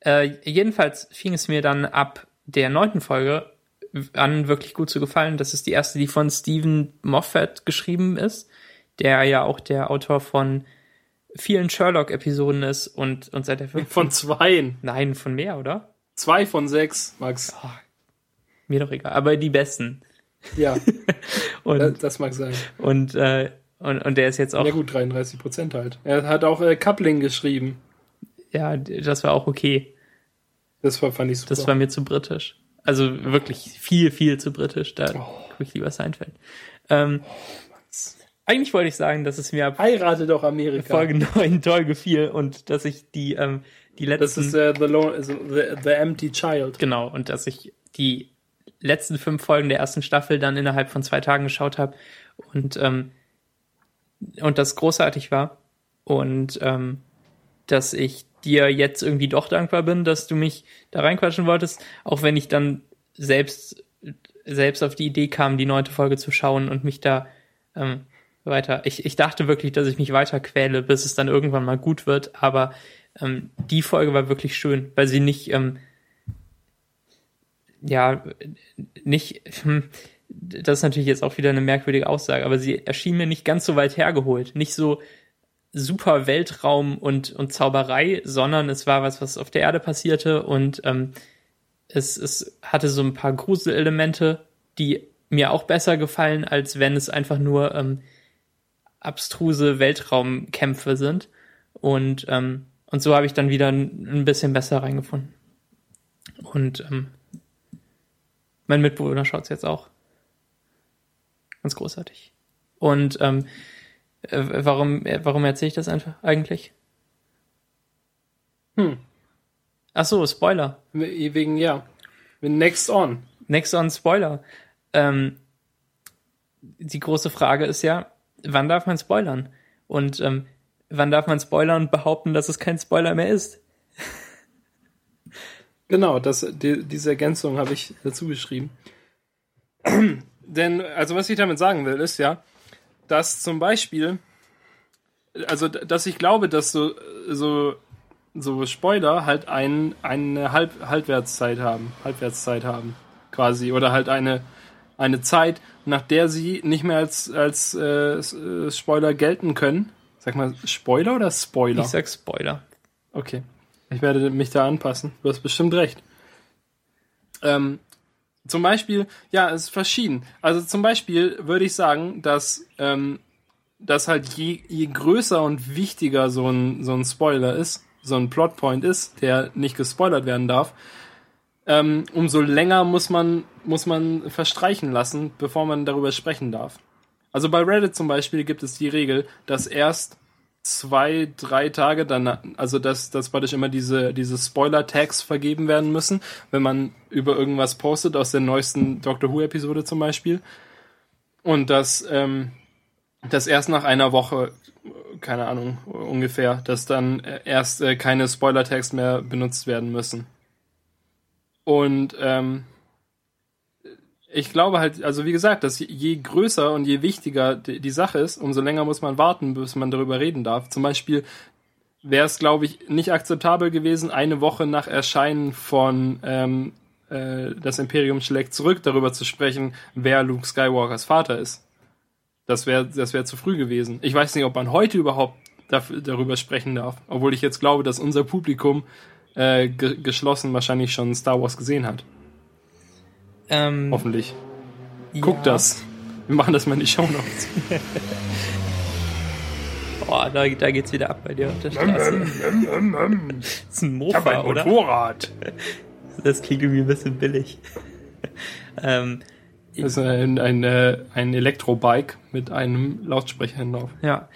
Äh, jedenfalls fing es mir dann ab der neunten Folge an, wirklich gut zu gefallen. Das ist die erste, die von Stephen Moffat geschrieben ist, der ja auch der Autor von vielen Sherlock-Episoden ist und, und seit der fünften. Von zweien. Nein, von mehr, oder? Zwei von sechs, Max. Oh, mir doch egal, aber die besten. Ja. und, das, das, mag sein. Und, äh, und, und der ist jetzt auch. Ja, gut, 33 Prozent halt. Er hat auch äh, Coupling geschrieben. Ja, das war auch okay. Das war, fand ich super. Das war mir zu britisch. Also wirklich viel, viel zu britisch. Da oh. gucke ich lieber Seinfeld. Ähm, oh, eigentlich wollte ich sagen, dass es mir ab Heirate doch Amerika. Folge 9 toll gefiel und dass ich die ähm, die letzten. Das ist uh, the, Lone, the, the Empty Child. Genau, und dass ich die letzten fünf Folgen der ersten Staffel dann innerhalb von zwei Tagen geschaut habe und, ähm, und das großartig war. Und ähm, dass ich dir jetzt irgendwie doch dankbar bin, dass du mich da reinquatschen wolltest, auch wenn ich dann selbst, selbst auf die Idee kam, die neunte Folge zu schauen und mich da ähm, weiter. Ich, ich dachte wirklich, dass ich mich weiter quäle, bis es dann irgendwann mal gut wird, aber ähm, die Folge war wirklich schön, weil sie nicht, ähm, ja, nicht, hm, das ist natürlich jetzt auch wieder eine merkwürdige Aussage, aber sie erschien mir nicht ganz so weit hergeholt. Nicht so super Weltraum und, und Zauberei, sondern es war was, was auf der Erde passierte und ähm, es, es hatte so ein paar Gruselelemente, die mir auch besser gefallen, als wenn es einfach nur ähm, abstruse Weltraumkämpfe sind. Und ähm, und so habe ich dann wieder ein, bisschen besser reingefunden. Und ähm, mein Mitbewohner schaut es jetzt auch. Ganz großartig. Und ähm, äh, warum, äh, warum erzähle ich das einfach eigentlich? Hm. Ach so, Spoiler. Wegen, ja. Next on. Next on Spoiler. Ähm, die große Frage ist ja, wann darf man spoilern? Und ähm, wann darf man spoilern und behaupten, dass es kein Spoiler mehr ist? Genau, das, die, diese Ergänzung habe ich dazu geschrieben. Denn, also was ich damit sagen will, ist ja, dass zum Beispiel, also dass ich glaube, dass so, so, so Spoiler halt ein, eine Halb, Halbwertszeit haben, Halbwertszeit haben, quasi, oder halt eine, eine Zeit, nach der sie nicht mehr als, als äh, Spoiler gelten können, Sag mal, Spoiler oder Spoiler? Ich sag Spoiler. Okay. Ich werde mich da anpassen. Du hast bestimmt recht. Ähm, zum Beispiel, ja, es ist verschieden. Also zum Beispiel würde ich sagen, dass, ähm, dass halt je, je größer und wichtiger so ein, so ein Spoiler ist, so ein Plotpoint ist, der nicht gespoilert werden darf, ähm, umso länger muss man, muss man verstreichen lassen, bevor man darüber sprechen darf. Also bei Reddit zum Beispiel gibt es die Regel, dass erst zwei, drei Tage dann, also dass, dass praktisch immer diese, diese Spoiler-Tags vergeben werden müssen, wenn man über irgendwas postet aus der neuesten Doctor Who-Episode zum Beispiel. Und dass, ähm, dass erst nach einer Woche, keine Ahnung, ungefähr, dass dann erst äh, keine Spoiler-Tags mehr benutzt werden müssen. Und ähm, ich glaube halt, also wie gesagt, dass je größer und je wichtiger die, die Sache ist, umso länger muss man warten, bis man darüber reden darf. Zum Beispiel wäre es, glaube ich, nicht akzeptabel gewesen, eine Woche nach Erscheinen von ähm, äh, Das Imperium schlägt zurück, darüber zu sprechen, wer Luke Skywalkers Vater ist. Das wäre das wäre zu früh gewesen. Ich weiß nicht, ob man heute überhaupt dafür, darüber sprechen darf, obwohl ich jetzt glaube, dass unser Publikum äh, ge geschlossen wahrscheinlich schon Star Wars gesehen hat. Ähm, Hoffentlich. Guck ja. das. Wir machen das mal in die Show Notes. Boah, da, da geht's wieder ab bei dir auf der Straße. Das ist ein Mofa, oder? Motorrad. Das klingt irgendwie ein bisschen billig. ähm, Das ist ein, ein, äh, ein Elektrobike mit einem Lautsprecher hinauf. ja,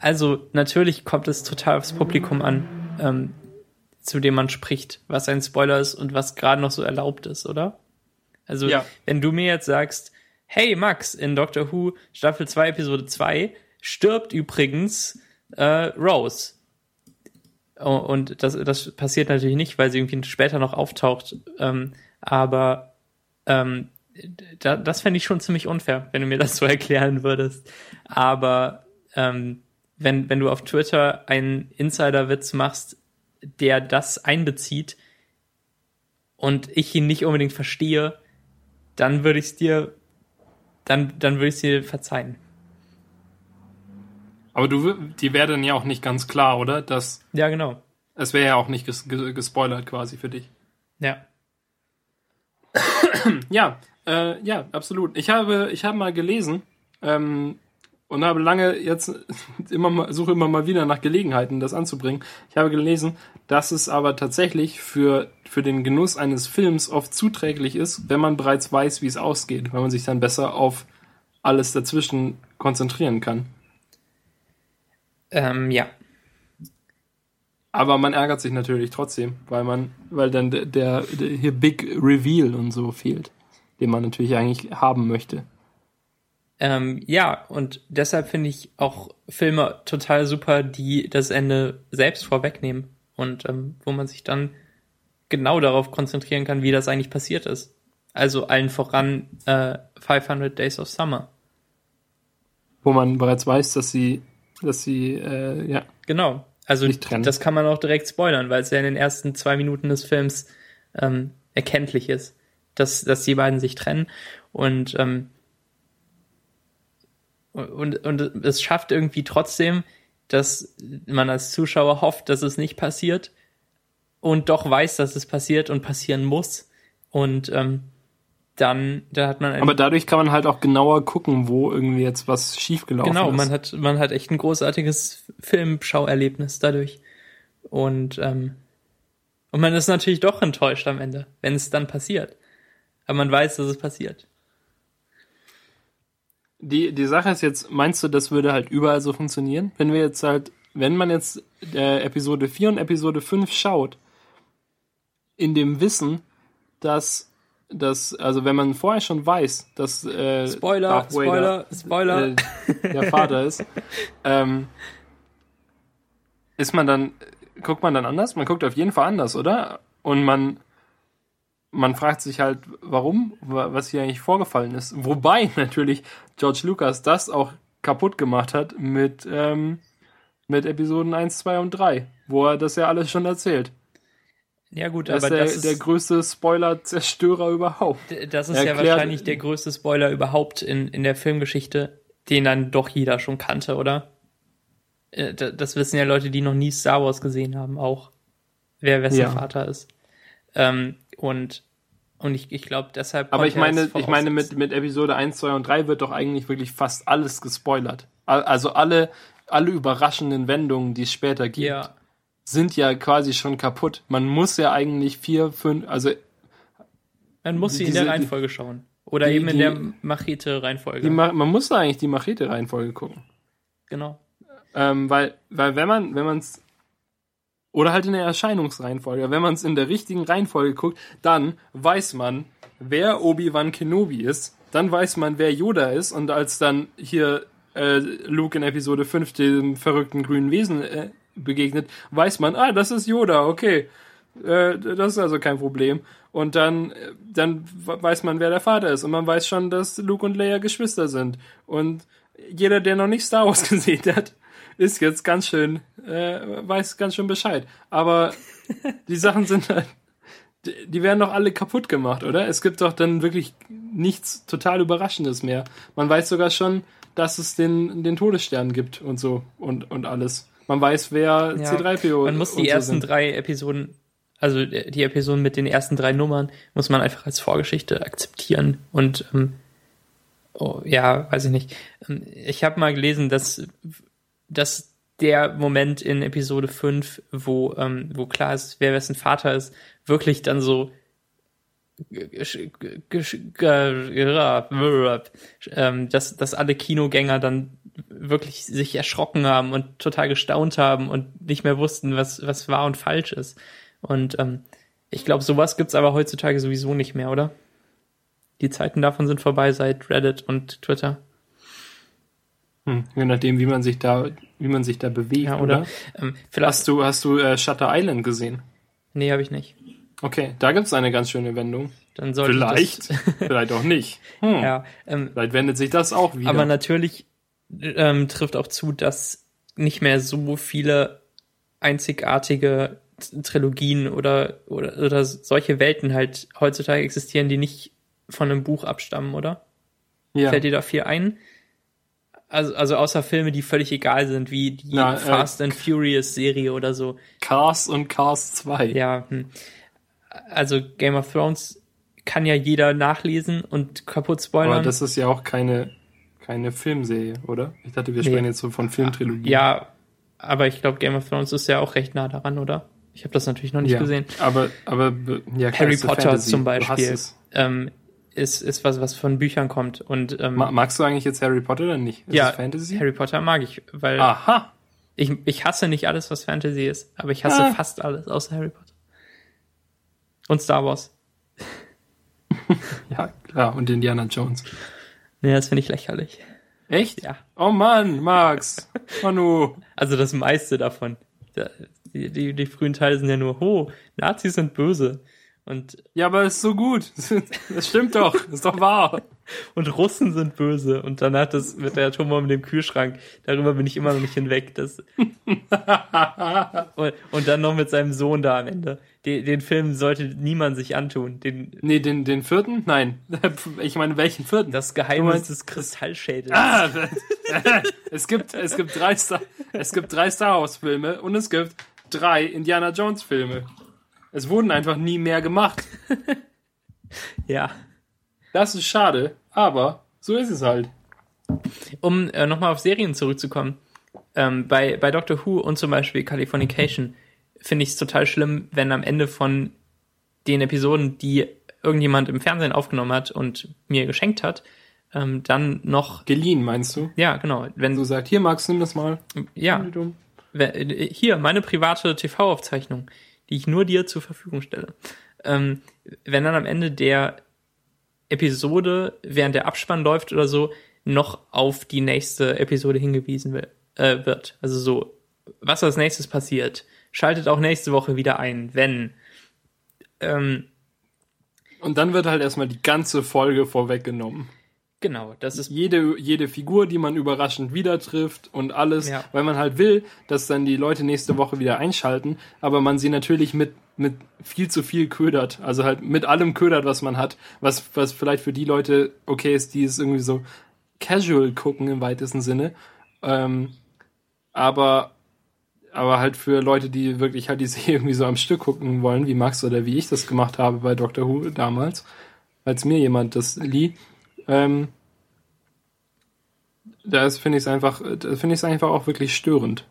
also natürlich kommt es total aufs Publikum an, ähm, zu dem man spricht, was ein Spoiler ist und was gerade noch so erlaubt ist, oder? Also, Ja. wenn du mir jetzt sagst, hey Max, in Doctor Who Staffel 2, Episode 2 stirbt übrigens äh, Rose. Oh, Und das, das passiert natürlich nicht, weil sie irgendwie später noch auftaucht. Ähm, aber ähm, da, das fände ich schon ziemlich unfair, wenn du mir das so erklären würdest. Aber ähm, wenn, wenn du auf Twitter einen Insider-Witz machst, der das einbezieht und ich ihn nicht unbedingt verstehe, dann würde ich es dir, dann, dann würde ich es dir verzeihen. Aber du, die wäre dann ja auch nicht ganz klar, oder? Das, Ja, genau. es wäre ja auch nicht ges gespoilert quasi für dich. Ja. Ja, äh, ja, absolut. Ich habe, ich habe mal gelesen ähm, und habe lange jetzt immer mal, suche immer mal wieder nach Gelegenheiten, das anzubringen. Ich habe gelesen, dass es aber tatsächlich für, für den Genuss eines Films oft zuträglich ist, wenn man bereits weiß, wie es ausgeht, weil man sich dann besser auf alles dazwischen konzentrieren kann. Ähm, ja. Aber man ärgert sich natürlich trotzdem, weil man, weil dann der, der, der hier Big Reveal und so fehlt, den man natürlich eigentlich haben möchte. Ähm, ja, und deshalb finde ich auch Filme total super, die das Ende selbst vorwegnehmen und ähm, wo man sich dann genau darauf konzentrieren kann, wie das eigentlich passiert ist. Also allen voran äh, 500 Days of Summer. Wo man bereits weiß, dass sie, dass sie, äh, ja, Genau. Also Nicht trennen. das kann man auch direkt spoilern, weil es ja in den ersten zwei Minuten des Films ähm, erkenntlich ist, dass, dass die beiden sich trennen und ähm, und, und es schafft irgendwie trotzdem, dass man als Zuschauer hofft, dass es nicht passiert und doch weiß, dass es passiert und passieren muss. Und ähm, dann, da hat man aber dadurch kann man halt auch genauer gucken, wo irgendwie jetzt was schiefgelaufen genau, ist. man hat man hat echt ein großartiges Filmschauerlebnis dadurch. Und ähm, und man ist natürlich doch enttäuscht am Ende, wenn es dann passiert. Aber man weiß, dass es passiert. Die, die Sache ist jetzt, meinst du, das würde halt überall so funktionieren? Wenn wir jetzt halt, wenn man jetzt äh, Episode 4 und Episode 5 schaut, in dem Wissen, dass, dass, also wenn man vorher schon weiß, dass äh, Spoiler, Spoiler, Spoiler. äh, der Vater ist, ähm, ist man dann, guckt man dann anders? Man guckt auf jeden Fall anders, oder? Und man, man fragt sich halt, warum, wa- was hier eigentlich vorgefallen ist. Wobei natürlich George Lucas das auch kaputt gemacht hat mit, ähm, mit Episoden 1, 2 und 3, wo er das ja alles schon erzählt. ja gut, ist aber der, das ist, der größte Spoiler-Zerstörer überhaupt. das ist er ja erklärt- wahrscheinlich der größte Spoiler überhaupt in, in der Filmgeschichte, den dann doch jeder schon kannte, oder? Äh, da- Das wissen ja Leute, die noch nie Star Wars gesehen haben, auch. Wer wessen Ja. Vater ist. Ähm, und, und ich, ich glaube, deshalb. Aber ich meine, ich meine mit, mit Episode 1, 2 und 3 wird doch eigentlich wirklich fast alles gespoilert. Al- Also alle, alle überraschenden Wendungen, die es später gibt, Ja, sind ja quasi schon kaputt. Man muss ja eigentlich vier, fünf, also man muss sie in Diese- der Reihenfolge schauen. Oder die- eben in die- der Machete-Reihenfolge. man muss da eigentlich die Machete-Reihenfolge gucken. Genau. Ähm, weil, weil wenn man, wenn man es oder halt in der Erscheinungsreihenfolge, wenn man es in der richtigen Reihenfolge guckt, dann weiß man, wer Obi-Wan Kenobi ist dann weiß man, wer Yoda ist. Und als dann hier äh, Luke in Episode 5 dem verrückten grünen Wesen äh, begegnet, weiß man, ah, das ist Yoda, okay. Äh, das ist also kein Problem. Und dann, äh, dann weiß man, wer der Vater ist. Und man weiß schon, dass Luke und Leia Geschwister sind. Und jeder, der noch nicht Star Wars gesehen hat, ist jetzt ganz schön, äh, weiß ganz schön Bescheid. Aber die Sachen sind halt, die werden doch alle kaputt gemacht, oder? Es gibt doch dann wirklich nichts total Überraschendes mehr. Man weiß sogar schon, dass es den, den Todesstern gibt und so und, und alles. Man weiß, wer Ja, C3PO Man muss die so ersten sind. drei Episoden, also die Episoden mit den ersten drei Nummern, muss man einfach als Vorgeschichte akzeptieren. Und ähm, oh, ja, weiß ich nicht. Ähm, Ich habe mal gelesen, dass, dass der Moment in Episode 5, wo, ähm, wo klar ist, wer wessen Vater ist, wirklich dann so ähm, dass, dass alle Kinogänger dann wirklich sich erschrocken haben und total gestaunt haben und nicht mehr wussten, was, was wahr und falsch ist. Und ähm, ich glaube, sowas gibt's aber heutzutage sowieso nicht mehr, oder? Die Zeiten davon sind vorbei seit Reddit und Twitter. Hm, je nachdem, wie man sich da, wie man sich da bewegt, Ja, oder? oder? Ähm, vielleicht. Hast du, hast du äh, Shutter Island gesehen? Nee, habe ich nicht. Okay, da gibt's eine ganz schöne Wendung. Dann sollte Vielleicht, Ich vielleicht auch nicht. Hm. ja, ähm, Vielleicht wendet sich das auch wieder. Aber natürlich ähm, trifft auch zu, dass nicht mehr so viele einzigartige Trilogien oder, oder, oder solche Welten halt heutzutage existieren, die nicht von einem Buch abstammen, oder? ja. Fällt dir da viel ein? Also, also außer Filme, die völlig egal sind, wie die Na, äh, Fast and Furious Serie oder so. Cars und Cars 2. Ja, hm. also Game of Thrones kann ja jeder nachlesen und kaputt spoilern. Aber das ist ja auch keine, keine Filmserie, oder? Ich dachte, wir Nee. sprechen jetzt so von Filmtrilogien. Ja, aber ich glaube, Game of Thrones ist ja auch recht nah daran, oder? Ich habe das natürlich noch nicht ja. gesehen. Aber, aber, be- ja, Harry Potter Fantasy. zum Beispiel ähm, ist, ist was, was von Büchern kommt. Und ähm, Ma magst du eigentlich jetzt Harry Potter oder nicht? Ist ja, Fantasy? Harry Potter mag ich, weil Aha. ich, ich hasse nicht alles, was Fantasy ist, aber ich hasse Ah. fast alles außer Harry Potter. Und Star Wars. Ja, klar. Und Indiana Jones. Nee, das finde ich lächerlich. Echt? Ja. Oh Mann, Max. Manu. Also das meiste davon. Da- Die, die, die frühen Teile sind ja nur, oh, Nazis sind böse. Und, Ja, aber ist so gut. Das stimmt doch. Ist doch wahr. und Russen sind böse. Und dann hat das mit der Atombombe im Kühlschrank. Darüber bin ich immer noch nicht hinweg. Das und, und dann noch mit seinem Sohn da am Ende. Den, den Film sollte niemand sich antun. Den, Nee, den, den vierten? Nein. Ich meine, welchen vierten? das Geheimnis meinst- des Kristallschädels. Ah, es gibt, es gibt drei Star, es gibt drei Star Wars Filme und es gibt drei Indiana Jones Filme. Es wurden einfach nie mehr gemacht. Ja. Das ist schade, aber so ist es halt. Um äh, nochmal auf Serien zurückzukommen. Ähm, bei, bei Doctor Who und zum Beispiel Californication finde ich es total schlimm, wenn am Ende von den Episoden, die irgendjemand im Fernsehen aufgenommen hat und mir geschenkt hat, ähm, dann noch, Geliehen, meinst du? ja, genau, wenn Du sagst, hier Max, nimm das mal. ja, äh, hier, meine private TV-Aufzeichnung, die ich nur dir zur Verfügung stelle. Ähm, wenn dann am Ende der Episode, während der Abspann läuft oder so, noch auf die nächste Episode hingewiesen will, äh, wird. Also so, was als nächstes passiert. Schaltet auch nächste Woche wieder ein, wenn. Ähm, Und dann wird halt erstmal die ganze Folge vorweggenommen. Genau, das ist Jede, jede Figur, die man überraschend wieder trifft und alles, Ja. weil man halt will, dass dann die Leute nächste Woche wieder einschalten, aber man sie natürlich mit, mit viel zu viel ködert. Also halt mit allem ködert, was man hat, was, was vielleicht für die Leute okay ist, die es irgendwie so casual gucken im weitesten Sinne. Ähm, aber, aber halt für Leute, die wirklich halt die Serie irgendwie so am Stück gucken wollen, wie Max oder wie ich das gemacht habe bei Doctor Who damals, als mir jemand das lieh, ähm, da finde ich es einfach, finde ich es einfach auch wirklich störend.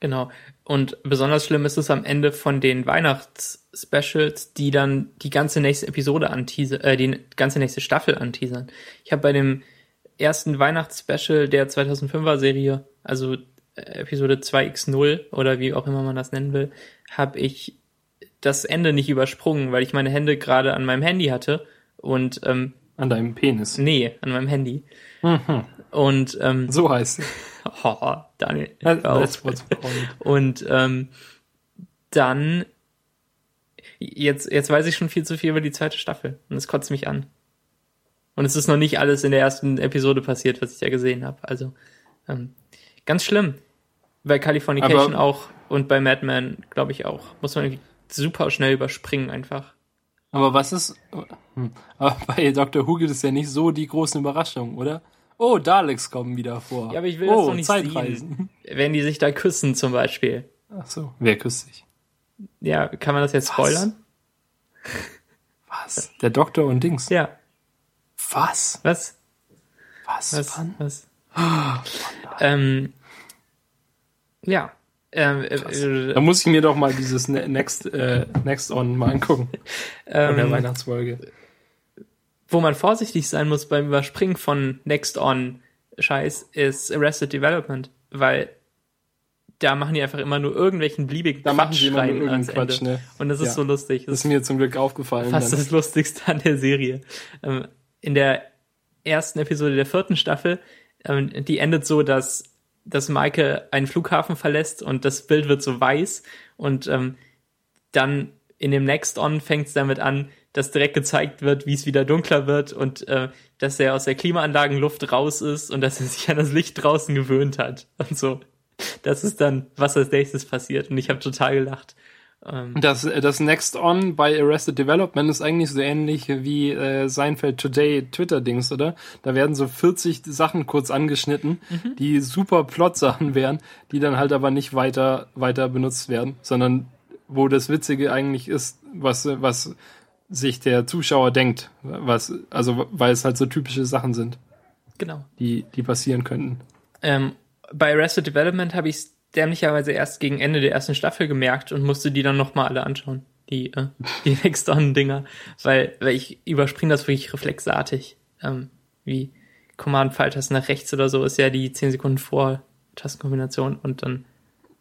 Genau. Und besonders schlimm ist es am Ende von den Weihnachts-Specials, die dann die ganze nächste Episode anteasern, äh, die ganze nächste Staffel anteasern. Ich habe bei dem ersten Weihnachts-Special der 2005er Serie, also äh, Episode 2x0 oder wie auch immer man das nennen will, habe ich das Ende nicht übersprungen, weil ich meine Hände gerade an meinem Handy hatte und ähm, An deinem Penis. Nee, an meinem Handy. Mhm. Und ähm, So heißt es. oh, Daniel. That's what's. Und ähm, dann jetzt jetzt weiß ich schon viel zu viel über die zweite Staffel und es kotzt mich an. Und es ist noch nicht alles in der ersten Episode passiert, was ich ja gesehen habe. Also ähm, ganz schlimm. Bei Californication Aber- auch und bei Mad Men glaube ich auch. Muss man super schnell überspringen einfach. Aber was ist. Hm. Aber bei Dr. Who gibt es ja nicht so die großen Überraschungen, oder? Oh, Daleks kommen wieder vor. Ja, aber ich will oh, das doch nicht Zeitreisen. sehen. Wenn die sich da küssen zum Beispiel. Ach so. Wer küsst sich? Ja, kann man das jetzt spoilern? Was? Der Doktor und Dings. Ja. Was? Was? Was? Was? Wann? Was? ähm, ja. Ähm, äh, Da muss ich mir doch mal dieses Ne- Next, äh, Next On mal angucken. Von der ähm, Weihnachtsfolge. wo man vorsichtig sein muss beim Überspringen von Next On Scheiß ist Arrested Development, weil da machen die einfach immer nur irgendwelchen beliebigen Da machen die immer rein irgendeinen ans Ende. Quatsch, ne? Und das ist Ja. so lustig. Das Das ist mir zum Glück aufgefallen. fast dann. das Lustigste an der Serie. Ähm, in der ersten Episode der vierten Staffel, ähm, die endet so, dass, dass Maike einen Flughafen verlässt und das Bild wird so weiß und ähm, dann in dem Next On fängt es damit an, dass direkt gezeigt wird, wie es wieder dunkler wird und äh, dass er aus der Klimaanlagenluft raus ist und dass er sich an das Licht draußen gewöhnt hat und so. Das ist dann, was als nächstes passiert und ich habe total gelacht. Ähm, Das, äh, das Next On bei Arrested Development ist eigentlich so ähnlich wie äh, Seinfeld Today Twitter-Dings, oder? Da werden so 40 Sachen kurz angeschnitten, Mhm. die super Plot-Sachen wären, die dann halt aber nicht weiter, weiter benutzt werden, sondern wo das Witzige eigentlich ist, was, was sich der Zuschauer denkt, was, also, weil es halt so typische Sachen sind, genau. die, die passieren könnten. Ähm, bei Arrested Development habe ich es dämlicherweise erst gegen Ende der ersten Staffel gemerkt und musste die dann nochmal alle anschauen. Die, äh, die Next On-Dinger. Weil, weil ich überspringe das wirklich reflexartig. Ähm, wie Command-Pfeiltasten nach rechts oder so ist ja die 10 Sekunden vor Tastenkombination und dann,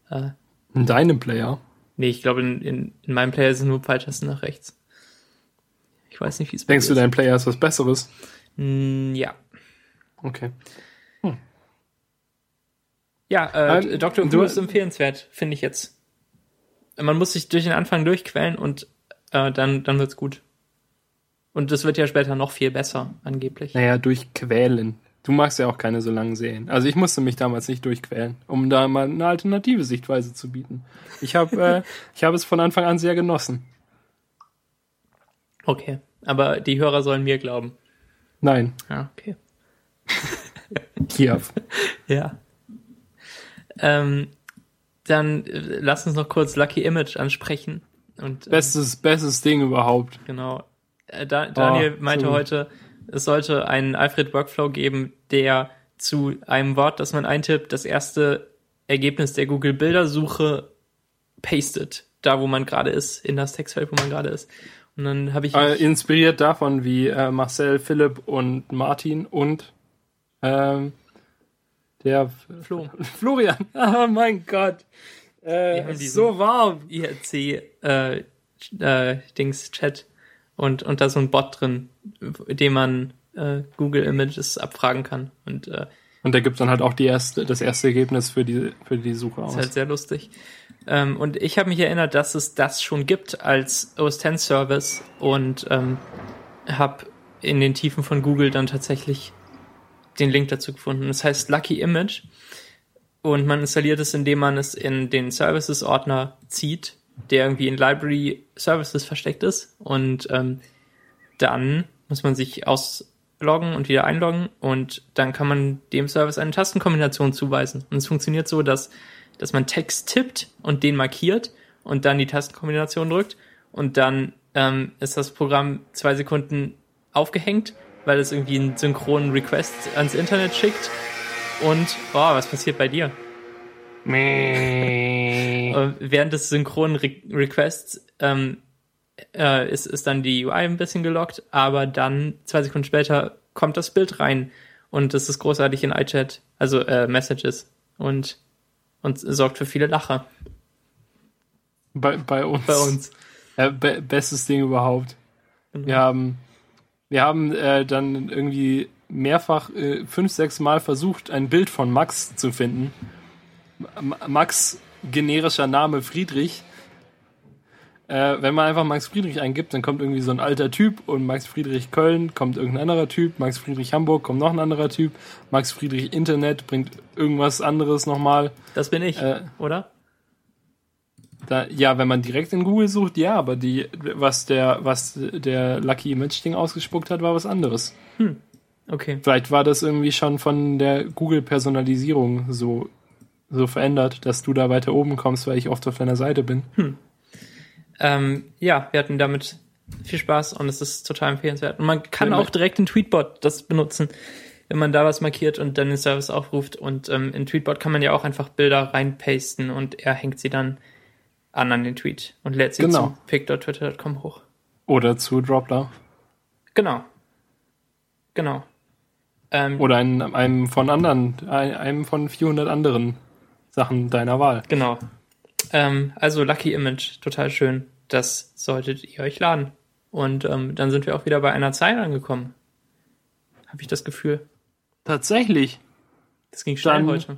äh, In deinem Player. nee, ich glaube, in, in, in meinem Player sind nur Pfeiltasten nach rechts. Ich weiß nicht, wie es bei Denkst du, dein Player ist was Besseres? Mm, ja. Okay. Ja, äh, Ähm, Dr. du- Who ist empfehlenswert, finde ich jetzt. Man muss sich durch den Anfang durchquälen und äh, dann, dann wird's gut. Und das wird ja später noch viel besser, angeblich. Naja, durchquälen. Du magst ja auch keine so langen Serien. Also ich musste mich damals nicht durchquälen, um da mal eine alternative Sichtweise zu bieten. Ich habe äh, ich habe es von Anfang an sehr genossen. Okay. Aber die Hörer sollen mir glauben. Nein, Ja, okay. Kiew. Ja. Ähm, dann äh, lass uns noch kurz Lucky Image ansprechen. Und, äh, Bestes, bestes Ding überhaupt. Genau. Äh, Da, Daniel Oh, meinte so heute, es sollte einen Alfred Workflow geben, der zu einem Wort, das man eintippt, das erste Ergebnis der Google Bildersuche pastet, da wo man gerade ist, in das Textfeld, wo man gerade ist. Und dann habe ich Äh, inspiriert davon, wie äh, Marcel, Philipp und Martin und ähm, der Flo. Florian. Oh mein Gott. Äh, so warm. IRC äh, äh, Dings Chat und und da ist so ein Bot drin, dem man äh, Google Images abfragen kann und Und der gibt dann halt auch die erste, das erste Ergebnis für die, für die Suche aus. Ist halt sehr lustig. Ähm, und ich habe mich erinnert, dass es das schon gibt als OS X Service und ähm, habe in den Tiefen von Google dann tatsächlich den Link dazu gefunden. Das heißt Lucky Image. Und man installiert es, indem man es in den Services Ordner zieht, der irgendwie in Library Services versteckt ist. Und ähm, dann muss man sich ausloggen und wieder einloggen. Und dann kann man dem Service eine Tastenkombination zuweisen. Und es funktioniert so, dass, dass man Text tippt und den markiert und dann die Tastenkombination drückt. Und dann ähm, ist das Programm zwei Sekunden aufgehängt, weil es irgendwie einen synchronen Request ans Internet schickt. Und, oh, was passiert bei dir? Äh, während des synchronen Re Requests ähm, äh, ist, ist dann die UI ein bisschen gelockt, aber dann zwei Sekunden später kommt das Bild rein und das ist großartig in iChat, also äh, Messages und und sorgt für viele Lacher Bei, bei uns. bei uns. Ja, be bestes Ding überhaupt. Genau. Wir haben Wir haben äh, dann irgendwie mehrfach äh, fünf, sechs Mal versucht, ein Bild von Max zu finden. M Max, generischer Name Friedrich. Äh, wenn man einfach Max Friedrich eingibt, dann kommt irgendwie so ein alter Typ und Max Friedrich Köln kommt irgendein anderer Typ, Max Friedrich Hamburg kommt noch ein anderer Typ, Max Friedrich Internet bringt irgendwas anderes nochmal. Das bin ich, Äh, oder? Da, ja, wenn man direkt in Google sucht, ja, aber die, was der, was der Lucky Image Ding ausgespuckt hat, war was anderes. Okay. Vielleicht war das irgendwie schon von der Google-Personalisierung so, so verändert, dass du da weiter oben kommst, weil ich oft auf deiner Seite bin. Ähm, ja, wir hatten damit viel Spaß und es ist total empfehlenswert. Und man kann Ja, auch direkt in Tweetbot das benutzen, wenn man da was markiert und dann den Service aufruft. Und ähm, in Tweetbot kann man ja auch einfach Bilder reinpasten und er hängt sie dann an an den Tweet und lädt sie Genau. zu pic.twitter.com hoch. Oder zu Dropler. Genau. Genau. Ähm, Oder einem, einem von anderen, ein- einem von 400 anderen Sachen deiner Wahl. Genau. Ähm, also Lucky Image, total schön. Das solltet ihr euch laden. Und ähm, dann sind wir auch wieder bei einer Zeit angekommen. Habe ich das Gefühl. Tatsächlich. Das ging schnell Dann- heute.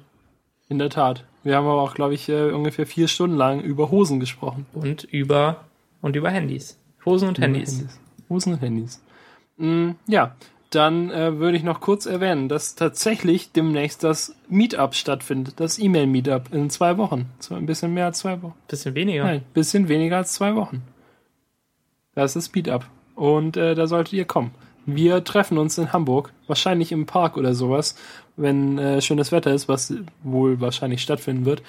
In der Tat. Wir haben aber auch, glaube ich, äh, ungefähr vier Stunden lang über Hosen gesprochen. Und über und über Handys. Hosen und Handys. Hosen und Handys. Mm, ja, dann äh, würde ich noch kurz erwähnen, dass tatsächlich demnächst das Meetup stattfindet. Das E-Mail-Meetup in zwei Wochen. So ein bisschen mehr als zwei Wochen. Bisschen weniger. Nein, bisschen weniger als zwei Wochen. Das ist Meetup. Und äh, da solltet ihr kommen. Wir treffen uns in Hamburg, wahrscheinlich im Park oder sowas, wenn äh, schönes Wetter ist, was wohl wahrscheinlich stattfinden wird.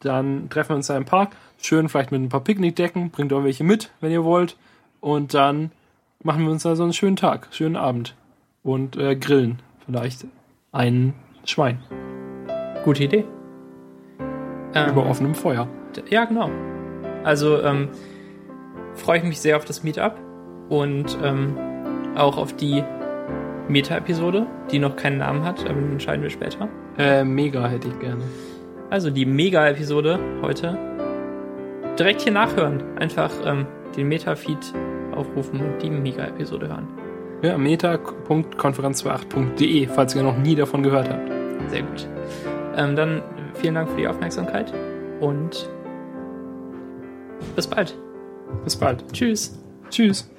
Dann treffen wir uns da im Park, schön vielleicht mit ein paar Picknickdecken, bringt auch welche mit, wenn ihr wollt. Und dann machen wir uns da so einen schönen Tag, schönen Abend. Und äh, grillen vielleicht ein Schwein Gute Idee. Ähm, über offenem Feuer. Ja, genau. Also ähm, freue ich mich sehr auf das Meetup und ähm, auch auf die Meta-Episode, die noch keinen Namen hat, aber den entscheiden wir später. Äh, mega hätte ich gerne. Also die Mega-Episode heute. Direkt hier nachhören. Einfach ähm, den Meta-Feed aufrufen und die Mega-Episode hören. Ja, meta.konferenz28.de, falls ihr noch nie davon gehört habt. Sehr gut. Ähm, dann vielen Dank für die Aufmerksamkeit und bis bald. Bis bald. Tschüss. Tschüss.